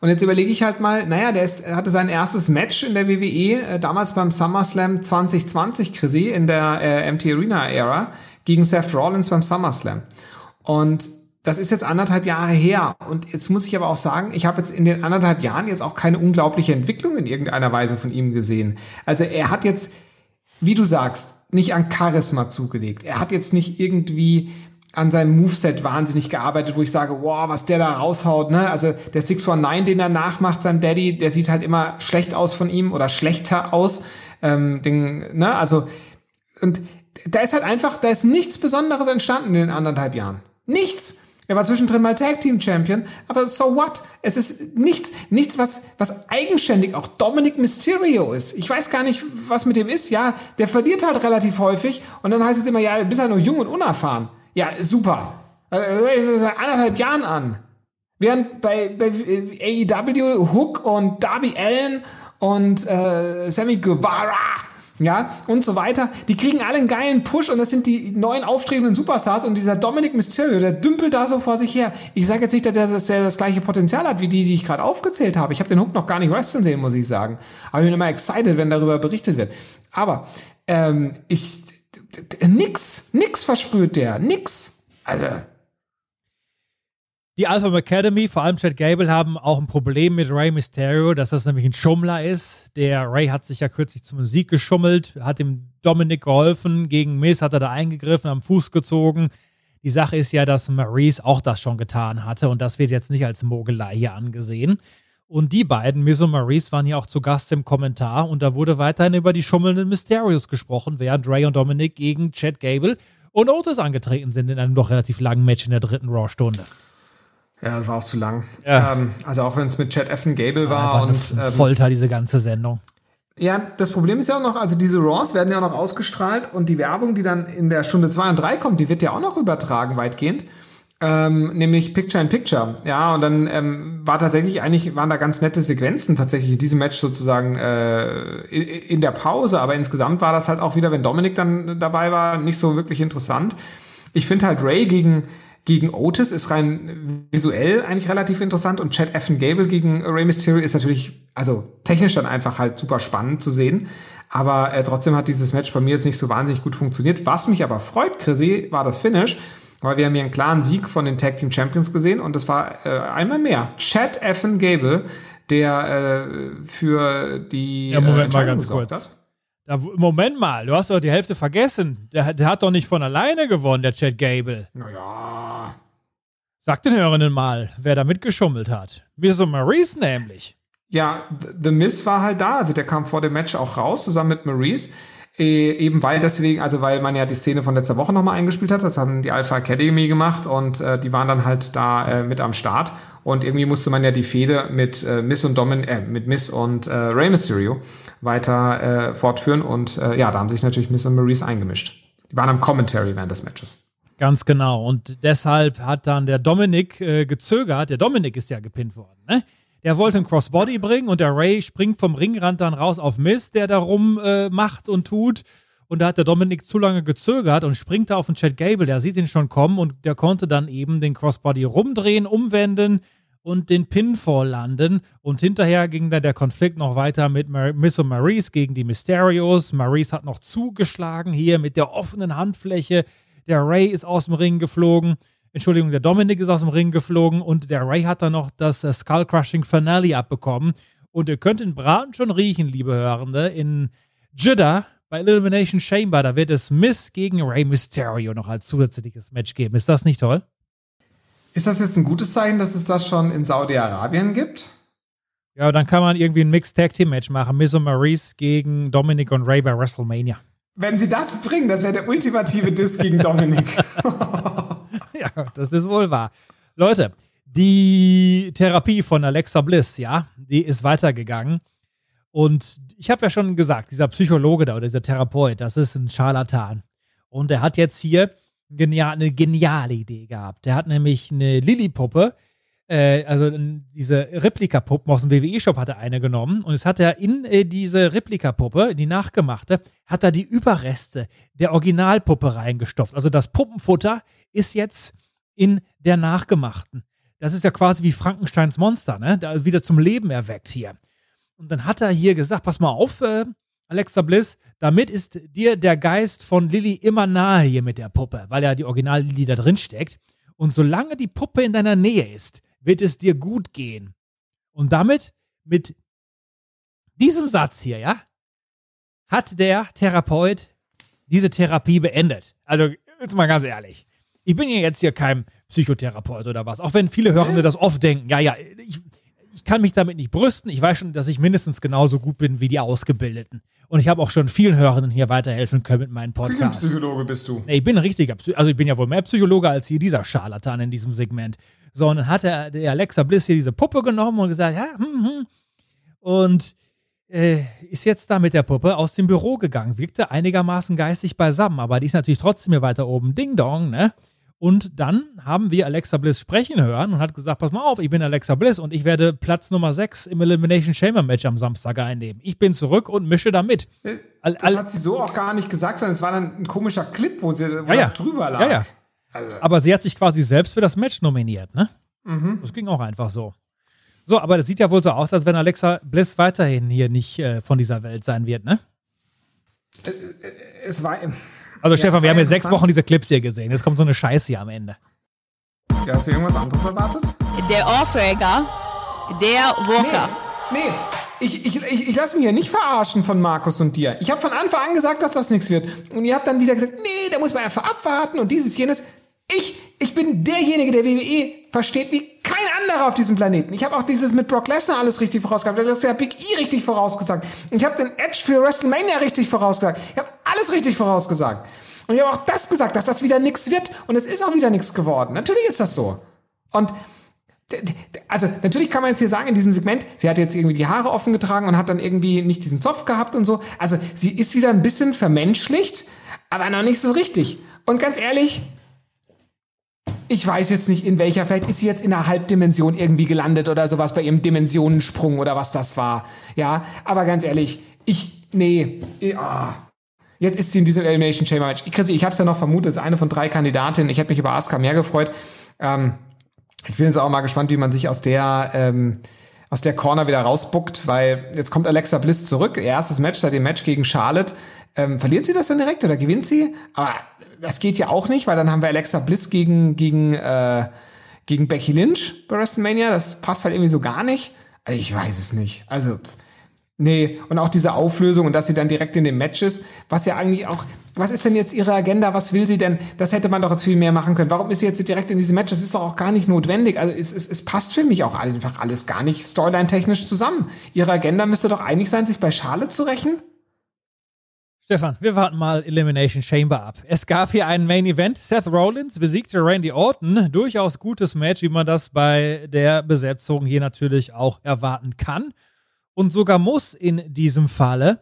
Und jetzt überlege ich halt mal, naja, der ist, er hatte sein erstes Match in der WWE, äh, damals beim SummerSlam 2020, Chrissy, in der äh, MT Arena Ära, gegen Seth Rollins beim SummerSlam. Und das ist jetzt anderthalb Jahre her. Und jetzt muss ich aber auch sagen, ich habe jetzt in den anderthalb Jahren jetzt auch keine unglaubliche Entwicklung in irgendeiner Weise von ihm gesehen. Also er hat jetzt, wie du sagst, nicht an Charisma zugelegt. Er hat jetzt nicht irgendwie an seinem Moveset wahnsinnig gearbeitet, wo ich sage, wow, was der da raushaut, ne? Also der 619, den er nachmacht, seinem Daddy, der sieht halt immer schlecht aus von ihm oder schlechter aus. Ähm, den, ne? Also, und da ist halt einfach, da ist nichts Besonderes entstanden in den anderthalb Jahren. Nichts. Er war zwischendrin mal Tag Team Champion, aber so what? Es ist nichts, nichts, was, was eigenständig auch Dominic Mysterio ist. Ich weiß gar nicht, was mit dem ist. Ja, der verliert halt relativ häufig und dann heißt es immer, ja, du bist halt nur jung und unerfahren. Ja, super. Also, seit anderthalb Jahren an. Während bei, bei AEW Hook und Darby Allen und äh, Sammy Guevara ja, und so weiter. Die kriegen alle einen geilen Push und das sind die neuen aufstrebenden Superstars und dieser Dominic Mysterio, der dümpelt da so vor sich her. Ich sage jetzt nicht, dass er das, das gleiche Potenzial hat wie die, die ich gerade aufgezählt habe. Ich habe den Hook noch gar nicht wrestlen sehen, muss ich sagen. Aber ich bin immer excited, wenn darüber berichtet wird. Aber ähm, ich nix, nix versprüht der, nix. Also die Alpha Academy, vor allem Chad Gable, haben auch ein Problem mit Ray Mysterio, dass das nämlich ein Schummler ist. Der Ray hat sich ja kürzlich zum Sieg geschummelt, hat dem Dominic geholfen, gegen Miss hat er da eingegriffen, am Fuß gezogen. Die Sache ist ja, dass Maurice auch das schon getan hatte und das wird jetzt nicht als Mogelei hier angesehen. Und die beiden, Miss und Maurice, waren ja auch zu Gast im Kommentar und da wurde weiterhin über die schummelnden Mysterios gesprochen, während Ray und Dominic gegen Chad Gable und Otis angetreten sind in einem doch relativ langen Match in der dritten Raw-Stunde. Ja, das war auch zu lang. Ja. Ähm, also auch wenn es mit Chad Effen Gable war ja, und ähm, Folter diese ganze Sendung. Ja, das Problem ist ja auch noch, also diese Raws werden ja auch noch ausgestrahlt und die Werbung, die dann in der Stunde 2 und 3 kommt, die wird ja auch noch übertragen weitgehend. Ähm, nämlich Picture in Picture. Ja, und dann ähm, war tatsächlich eigentlich, waren da ganz nette Sequenzen tatsächlich in diesem Match sozusagen äh, in, in der Pause, aber insgesamt war das halt auch wieder, wenn Dominik dann dabei war, nicht so wirklich interessant. Ich finde halt Ray gegen gegen Otis ist rein visuell eigentlich relativ interessant und Chad Effen Gable gegen Rey Mysterio ist natürlich, also technisch dann einfach halt super spannend zu sehen. Aber äh, trotzdem hat dieses Match bei mir jetzt nicht so wahnsinnig gut funktioniert. Was mich aber freut, Chrissy, war das Finish, weil wir haben hier einen klaren Sieg von den Tag Team Champions gesehen und das war äh, einmal mehr Chad Effen Gable, der äh, für die ja, Moment äh, mal ganz kurz. Hat. Da, Moment mal, du hast doch die Hälfte vergessen. Der, der, hat doch nicht von alleine gewonnen, der Chad Gable. Naja. Sag den Hörenden mal, wer da mitgeschummelt hat. Miss Maurice nämlich. Ja, The Miss war halt da. Also der kam vor dem Match auch raus, zusammen mit Maurice. Äh, eben weil deswegen, also weil man ja die Szene von letzter Woche nochmal eingespielt hat. Das haben die Alpha Academy gemacht und äh, die waren dann halt da äh, mit am Start. Und irgendwie musste man ja die Fehde mit äh, Miss und Domin, äh, mit Miss und äh, Rey Mysterio weiter äh, fortführen. Und äh, ja, da haben sich natürlich Miss und Maurice eingemischt. Die waren am Commentary während des Matches. Ganz genau. Und deshalb hat dann der Dominik äh, gezögert. Der Dominik ist ja gepinnt worden, ne? Der wollte einen Crossbody bringen und der Ray springt vom Ringrand dann raus auf Miss, der darum äh, macht und tut. Und da hat der Dominik zu lange gezögert und springt da auf den Chad Gable. Der sieht ihn schon kommen und der konnte dann eben den Crossbody rumdrehen, umwenden und den Pinfall landen. Und hinterher ging dann der Konflikt noch weiter mit Mar Miss und Maurice gegen die Mysterios. Maurice hat noch zugeschlagen hier mit der offenen Handfläche. Der Ray ist aus dem Ring geflogen. Entschuldigung, der Dominik ist aus dem Ring geflogen und der Ray hat dann noch das äh, Skull Crushing Finale abbekommen. Und ihr könnt den Braten schon riechen, liebe Hörende, in Jeddah bei Elimination Chamber. Da wird es Miss gegen Ray Mysterio noch als zusätzliches Match geben. Ist das nicht toll? Ist das jetzt ein gutes Zeichen, dass es das schon in Saudi-Arabien gibt? Ja, dann kann man irgendwie ein Mixed Tag Team Match machen. Miss und Maurice gegen Dominic und Ray bei WrestleMania. Wenn sie das bringen, das wäre der ultimative Diss gegen Dominic. ja, das ist wohl wahr. Leute, die Therapie von Alexa Bliss, ja, die ist weitergegangen. Und ich habe ja schon gesagt, dieser Psychologe da oder dieser Therapeut, das ist ein Scharlatan. Und er hat jetzt hier genial, eine geniale Idee gehabt. Der hat nämlich eine Lilly-Puppe, äh, also diese Replikapuppen aus dem WWE-Shop hat er eine genommen und jetzt hat er in äh, diese Replikapuppe, die nachgemachte, hat er die Überreste der Originalpuppe reingestopft. Also das Puppenfutter ist jetzt in der nachgemachten. Das ist ja quasi wie Frankensteins Monster, ne? Da wieder zum Leben erweckt hier. Und dann hat er hier gesagt: Pass mal auf, äh, Alexa Bliss, damit ist dir der Geist von Lilly immer nahe hier mit der Puppe, weil ja die Original Lilly da drin steckt. Und solange die Puppe in deiner Nähe ist, wird es dir gut gehen. Und damit, mit diesem Satz hier, ja, hat der Therapeut diese Therapie beendet. Also, jetzt mal ganz ehrlich. Ich bin ja jetzt hier kein Psychotherapeut oder was. Auch wenn viele Hörende das oft denken. Ja, ja, ich, ich kann mich damit nicht brüsten. Ich weiß schon, dass ich mindestens genauso gut bin wie die Ausgebildeten. Und ich habe auch schon vielen Hörenden hier weiterhelfen können mit meinem Podcast. Psychologe bist du. Nee, ich bin ein richtiger Psychologe. Also ich bin ja wohl mehr Psychologe als hier dieser Scharlatan in diesem Segment. So, und dann hat er, der Alexa Bliss hier diese Puppe genommen und gesagt, ja, hm, hm. Und äh, ist jetzt da mit der Puppe aus dem Büro gegangen. Wirkte einigermaßen geistig beisammen, aber die ist natürlich trotzdem hier weiter oben. Ding Dong, ne? Und dann haben wir Alexa Bliss sprechen hören und hat gesagt, pass mal auf, ich bin Alexa Bliss und ich werde Platz Nummer 6 im Elimination Chamber Match am Samstag einnehmen. Ich bin zurück und mische da mit. Äh, das hat sie so auch gar nicht gesagt, sondern es war dann ein komischer Clip, wo, sie, wo Ja, ja. das drüber lag. Ja, ja. Also, Aber sie hat sich quasi selbst für das Match nominiert, ne? mhm. Das ging auch einfach so. So, aber das sieht ja wohl so aus, als wenn Alexa Bliss weiterhin hier nicht äh, von dieser Welt sein wird, ne? Es war. Also Ja, Stefan, wir haben jetzt sechs. Wochen diese Clips hier gesehen. Jetzt kommt so eine Scheiße hier am Ende. Ja, hast du irgendwas anderes erwartet? Der Ohrfeger, der Walker. Nee, ich, ich, ich, ich lasse mich hier nicht verarschen von Markus und dir. Ich habe von Anfang an gesagt, dass das nichts wird. Und ihr habt dann wieder gesagt, nee, da muss man einfach abwarten und dieses, jenes. Ich, ich bin derjenige, der WWE versteht wie kein anderer auf diesem Planeten. Ich habe auch dieses mit Brock Lesnar alles richtig vorausgesagt. Ich habe Big E richtig vorausgesagt. Ich habe den Edge für WrestleMania richtig vorausgesagt. Ich habe alles richtig vorausgesagt. Und ich habe auch das gesagt, dass das wieder nichts wird. Und es ist auch wieder nichts geworden. Natürlich ist das so. Und also natürlich kann man jetzt hier sagen in diesem Segment, sie hat jetzt irgendwie die Haare offen getragen und hat dann irgendwie nicht diesen Zopf gehabt und so. Also sie ist wieder ein bisschen vermenschlicht, aber noch nicht so richtig. Und ganz ehrlich, ich weiß jetzt nicht in welcher, vielleicht ist sie jetzt in einer Halbdimension irgendwie gelandet oder sowas bei ihrem Dimensionensprung oder was das war. Ja, aber ganz ehrlich, ich, nee, eh, ah. Jetzt ist sie in diesem Elimination Chamber Match. Chrissy, ich habe es ja noch vermutet, ist eine von drei Kandidatinnen. Ich hätte mich über Asuka mehr gefreut. Ähm, ich bin jetzt auch mal gespannt, wie man sich aus der, ähm, aus der Corner wieder rausbuckt, weil jetzt kommt Alexa Bliss zurück. Erstes Match seit dem Match gegen Charlotte. Ähm, verliert sie das dann direkt oder gewinnt sie? Aber das geht ja auch nicht, weil dann haben wir Alexa Bliss gegen, gegen, äh, gegen Becky Lynch bei WrestleMania. Das passt halt irgendwie so gar nicht. Also ich weiß es nicht. Also, nee. Und auch diese Auflösung und dass sie dann direkt in Match ist, was ja eigentlich auch, was ist denn jetzt ihre Agenda? Was will sie denn? Das hätte man doch jetzt viel mehr machen können. Warum ist sie jetzt direkt in diesem Match? Das ist doch auch gar nicht notwendig. Also es, es, es passt für mich auch einfach alles gar nicht storyline-technisch zusammen. Ihre Agenda müsste doch eigentlich sein, sich bei Charlotte zu rächen. Stefan, wir warten mal Elimination Chamber ab. Es gab hier einen Main Event. Seth Rollins besiegte Randy Orton. Durchaus gutes Match, wie man das bei der Besetzung hier natürlich auch erwarten kann. Und sogar muss in diesem Falle.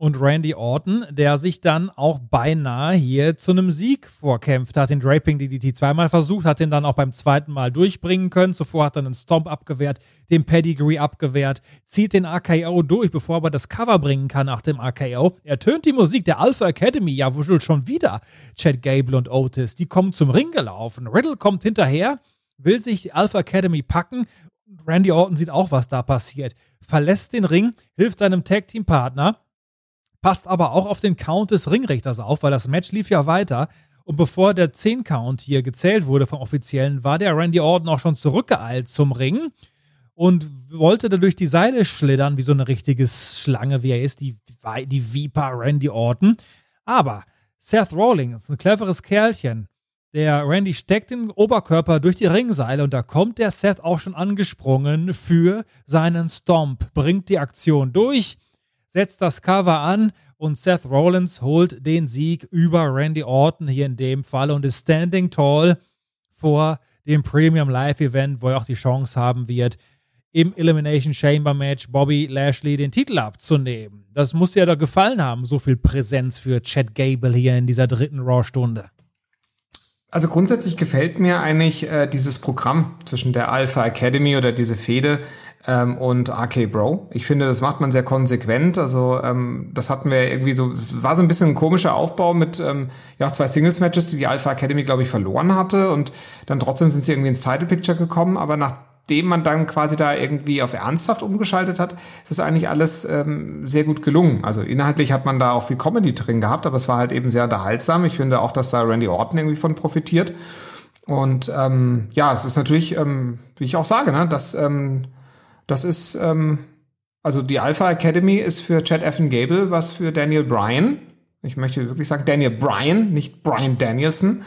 Und Randy Orton, der sich dann auch beinahe hier zu einem Sieg vorkämpft hat, den Draping DDT zweimal versucht, hat den dann auch beim zweiten Mal durchbringen können. Zuvor hat er einen Stomp abgewehrt, den Pedigree abgewehrt, zieht den RKO durch, bevor er aber das Cover bringen kann nach dem RKO. Er tönt die Musik der Alpha Academy, ja wohl schon wieder. Chad Gable und Otis, die kommen zum Ring gelaufen. Riddle kommt hinterher, will sich die Alpha Academy packen. Randy Orton sieht auch, was da passiert. Verlässt den Ring, hilft seinem Tag-Team-Partner, passt aber auch auf den Count des Ringrichters auf, weil das Match lief ja weiter. Und bevor der 10-Count hier gezählt wurde vom Offiziellen, war der Randy Orton auch schon zurückgeeilt zum Ring und wollte da durch die Seile schlittern, wie so eine richtige Schlange, wie er ist, die, die Viper Randy Orton. Aber Seth Rollins, ein cleveres Kerlchen, der Randy steckt den Oberkörper durch die Ringseile und da kommt der Seth auch schon angesprungen für seinen Stomp, bringt die Aktion durch, setzt das Cover an und Seth Rollins holt den Sieg über Randy Orton hier in dem Fall und ist standing tall vor dem Premium Live Event, wo er auch die Chance haben wird, im Elimination Chamber Match Bobby Lashley den Titel abzunehmen. Das muss ja da gefallen haben, so viel Präsenz für Chad Gable hier in dieser dritten Raw-Stunde. Also grundsätzlich gefällt mir eigentlich äh, dieses Programm zwischen der Alpha Academy oder diese Fehde ähm, und RK Bro. Ich finde, das macht man sehr konsequent. Also ähm, das hatten wir irgendwie so, es war so ein bisschen ein komischer Aufbau mit ähm, ja zwei Singles-Matches, die die Alpha Academy, glaube ich, verloren hatte und dann trotzdem sind sie irgendwie ins Title Picture gekommen, aber nachdem man dann quasi da irgendwie auf ernsthaft umgeschaltet hat, ist das eigentlich alles ähm, sehr gut gelungen. Also inhaltlich hat man da auch viel Comedy drin gehabt, aber es war halt eben sehr unterhaltsam. Ich finde auch, dass da Randy Orton irgendwie von profitiert. Und ähm, ja, es ist natürlich, ähm, wie ich auch sage, ne, das, ähm, das ist, ähm, also die Alpha Academy ist für Chad Effen Gable, was für Daniel Bryan, ich möchte wirklich sagen Daniel Bryan, nicht Brian Danielson,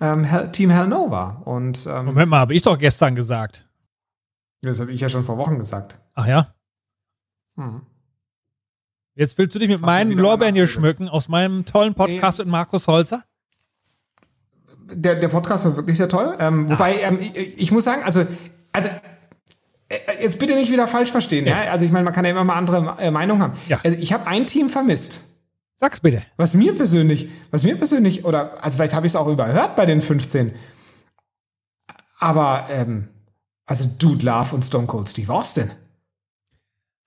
ähm, Team Hell No war. Und, ähm, Moment mal, habe ich doch gestern gesagt. Das habe ich ja schon vor Wochen gesagt. Ach ja? Hm. Jetzt willst du dich mit Hast du meinen Lorbeeren hier schmücken aus meinem tollen Podcast mit Markus Holzer? der, der Podcast war wirklich sehr toll. Ähm, wobei, ähm, ich, ich muss sagen, also, also jetzt bitte nicht wieder falsch verstehen. Ja. Also ich meine, man kann ja immer mal andere äh, Meinungen haben. Ja. Also ich habe ein Team vermisst. Sag's bitte. Was mir persönlich, was mir persönlich, oder also vielleicht habe ich es auch überhört bei den 15. Aber ähm, also Dude Love und Stone Cold Steve Austin.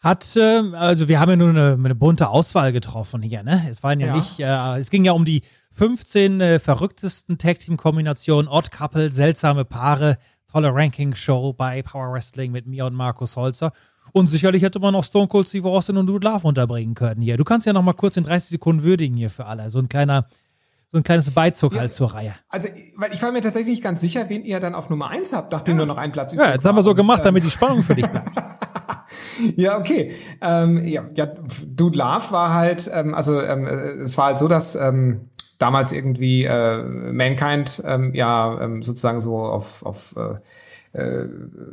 Hat, äh, also wir haben ja nur eine, eine bunte Auswahl getroffen hier, ne? Es waren ja, Ja. nicht, äh, es ging ja um die 15 äh, verrücktesten Tag-Team-Kombinationen, Odd Couple, seltsame Paare, tolle Ranking-Show bei Power Wrestling mit mir und Markus Holzer. Und sicherlich hätte man noch Stone Cold Steve Austin und Dude Love unterbringen können hier. Du kannst ja noch mal kurz in 30 Sekunden würdigen hier für alle. So ein kleiner, so ein kleines Beizug halt zur Reihe. Also, weil ich war mir tatsächlich nicht ganz sicher, wen ihr dann auf Nummer 1 habt, nachdem nur noch ein Platz Ja, jetzt haben wir so gemacht, damit die Spannung für dich bleibt. Ja, okay. Ähm, ja, ja, Dude Love war halt, ähm, also ähm, äh, es war halt so, dass ähm, damals irgendwie äh, Mankind ähm, ja ähm, sozusagen so auf, auf äh, äh,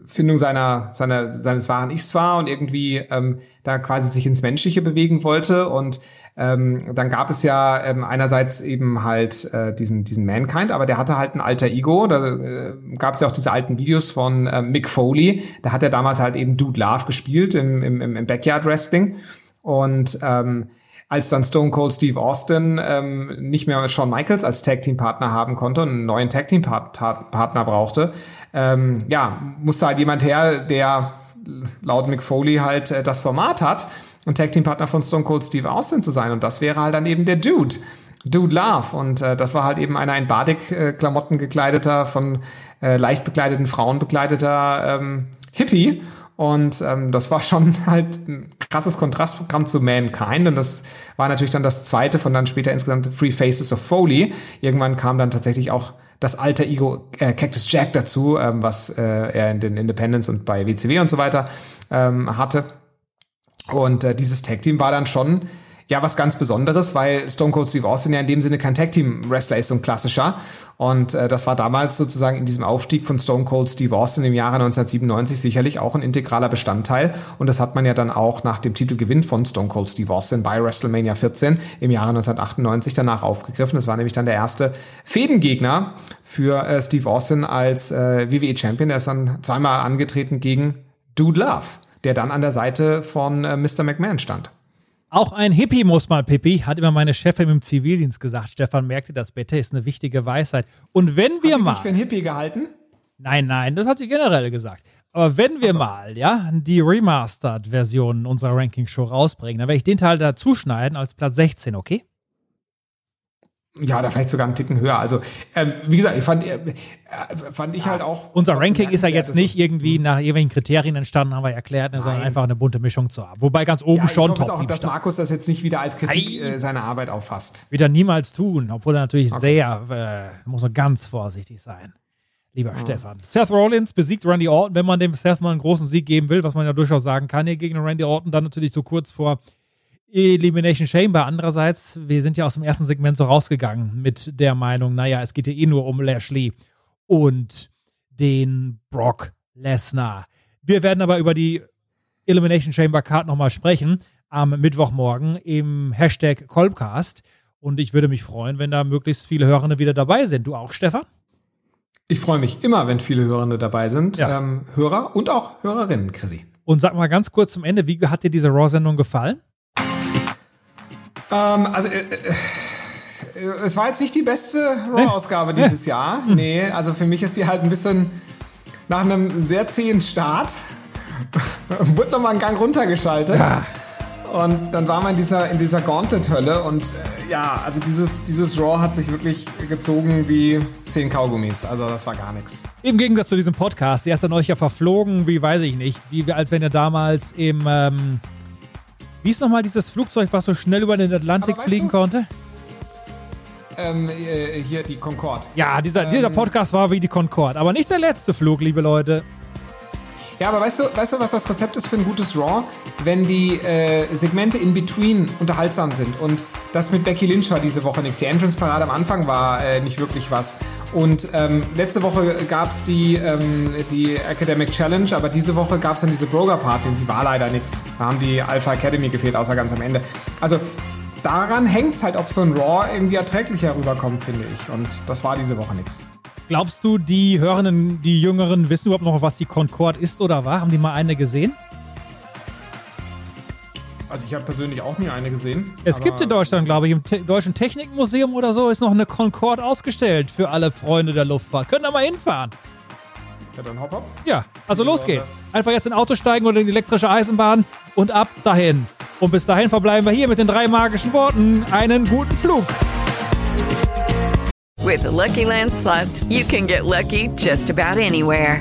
Findung seiner, seiner, seines wahren Ichs war und irgendwie ähm, da quasi sich ins Menschliche bewegen wollte und ähm, dann gab es ja ähm, einerseits eben halt äh, diesen, diesen Mankind, aber der hatte halt ein alter Ego. Da äh, gab es ja auch diese alten Videos von äh, Mick Foley. Da hat er damals halt eben Dude Love gespielt im, im, im Backyard Wrestling. Und ähm, als dann Stone Cold Steve Austin ähm, nicht mehr Shawn Michaels als Tag Team Partner haben konnte und einen neuen Tag Team Partner brauchte, ähm, ja, musste halt jemand her, der laut Mick Foley halt äh, das Format hat, ein Tag Team Partner von Stone Cold Steve Austin zu sein. Und das wäre halt dann eben der Dude. Dude Love. Und äh, das war halt eben einer in Badik-Klamotten gekleideter, von äh, leicht bekleideten Frauen bekleideter ähm, Hippie. Und ähm, das war schon halt ein krasses Kontrastprogramm zu Mankind. Und das war natürlich dann das zweite von dann später insgesamt Three Faces of Foley. Irgendwann kam dann tatsächlich auch das alte Ego äh, Cactus Jack dazu, ähm, was äh, er in den Independents und bei WCW und so weiter ähm, hatte. Und äh, dieses Tag Team war dann schon ja was ganz Besonderes, weil Stone Cold Steve Austin ja in dem Sinne kein Tag Team Wrestler ist, so ein klassischer. Und äh, das war damals sozusagen in diesem Aufstieg von Stone Cold Steve Austin im Jahre 1997 sicherlich auch ein integraler Bestandteil. Und das hat man ja dann auch nach dem Titelgewinn von Stone Cold Steve Austin bei WrestleMania 14 im Jahre 1998 danach aufgegriffen. Das war nämlich dann der erste Fädengegner für äh, Steve Austin als äh, WWE Champion. Der ist dann zweimal angetreten gegen Dude Love, der dann an der Seite von äh, Mr. McMahon stand. Auch ein Hippie muss mal Pippi, hat immer meine Chefin im Zivildienst gesagt. Stefan merkte das bitte, ist eine wichtige Weisheit. Und wenn wir Hat mal. dich für einen Hippie gehalten? Nein, nein, das hat sie generell gesagt. Aber wenn wir mal, ja, die Remastered-Version unserer Ranking-Show rausbringen, dann werde ich den Teil dazu schneiden als Platz 16, okay? Ja, da vielleicht sogar einen Ticken höher. Also, ähm, wie gesagt, ich fand, äh, fand ich halt auch. Unser Ranking ist ja jetzt nicht irgendwie nach irgendwelchen Kriterien entstanden, haben wir erklärt, ne, sondern einfach eine bunte Mischung zu haben. Wobei ganz oben Ja, ich schon hoffe top auch, dass Markus das jetzt nicht wieder als Kritik äh, seiner Arbeit auffasst. Wird er niemals tun, obwohl er natürlich Okay. sehr, äh, muss man ganz vorsichtig sein. Lieber Stefan. Seth Rollins besiegt Randy Orton, wenn man dem Seth mal einen großen Sieg geben will, was man ja durchaus sagen kann hier gegen Randy Orton, dann natürlich so kurz vor Elimination Chamber. Andererseits, wir sind ja aus dem ersten Segment so rausgegangen mit der Meinung, naja, es geht ja eh nur um Lashley und den Brock Lesnar. Wir werden aber über die Elimination Chamber Card nochmal sprechen am Mittwochmorgen im Hashtag Kolbcast. Und ich würde mich freuen, wenn da möglichst viele Hörende wieder dabei sind. Du auch, Stefan? Ich freue mich immer, wenn viele Hörende dabei sind. Ja. Ähm, Hörer und auch Hörerinnen, Chrissy. Und sag mal ganz kurz zum Ende, wie hat dir diese Raw-Sendung gefallen? Ähm, also, äh, äh, es war jetzt nicht die beste Raw-Ausgabe dieses Jahr. Nee, also für mich ist sie halt ein bisschen nach einem sehr zähen Start. Wurde nochmal einen Gang runtergeschaltet. Und dann war man in dieser, in dieser Gauntlet-Hölle und äh, ja, also dieses, dieses Raw hat sich wirklich gezogen wie zehn Kaugummis. Also das war gar nichts. Im Gegensatz zu diesem Podcast, der ist an euch ja verflogen, wie weiß ich nicht, wie als wenn ihr damals im, ähm, wie ist nochmal dieses Flugzeug, was so schnell über den Atlantik fliegen du- konnte? ähm, äh, hier die Concorde. Ja, dieser, dieser Ähm, Podcast war wie die Concorde. Aber nicht der letzte Flug, liebe Leute. Ja, aber weißt du, weißt du, was das Rezept ist für ein gutes Raw? Wenn die äh, Segmente in between unterhaltsam sind. Und das mit Becky Lynch war diese Woche nichts. Die Entrance-Parade am Anfang war äh, nicht wirklich was. Und ähm, letzte Woche gab es die, ähm, die Academic Challenge, aber diese Woche gab es dann diese Broger-Party und die war leider nichts. Da haben die Alpha Academy gefehlt, außer ganz am Ende. Also daran hängt es halt, ob so ein Raw irgendwie erträglicher rüberkommt, finde ich. Und das war diese Woche nichts. Glaubst du, die Hörenden, die Jüngeren wissen überhaupt noch, was die Concorde ist oder war? Haben die mal eine gesehen? Also ich habe persönlich auch nie eine gesehen. Es gibt in Deutschland, glaube ich, im Te Deutschen Technikmuseum oder so, ist noch eine Concorde ausgestellt für alle Freunde der Luftfahrt. Könnt ihr mal hinfahren? Ja, dann hopp hopp. Ja, also los geht's. Einfach jetzt in ein Auto steigen oder in die elektrische Eisenbahn und ab dahin. Und bis dahin verbleiben wir hier mit den drei magischen Worten. Einen guten Flug. With the Lucky Land slots, you can get lucky just about anywhere.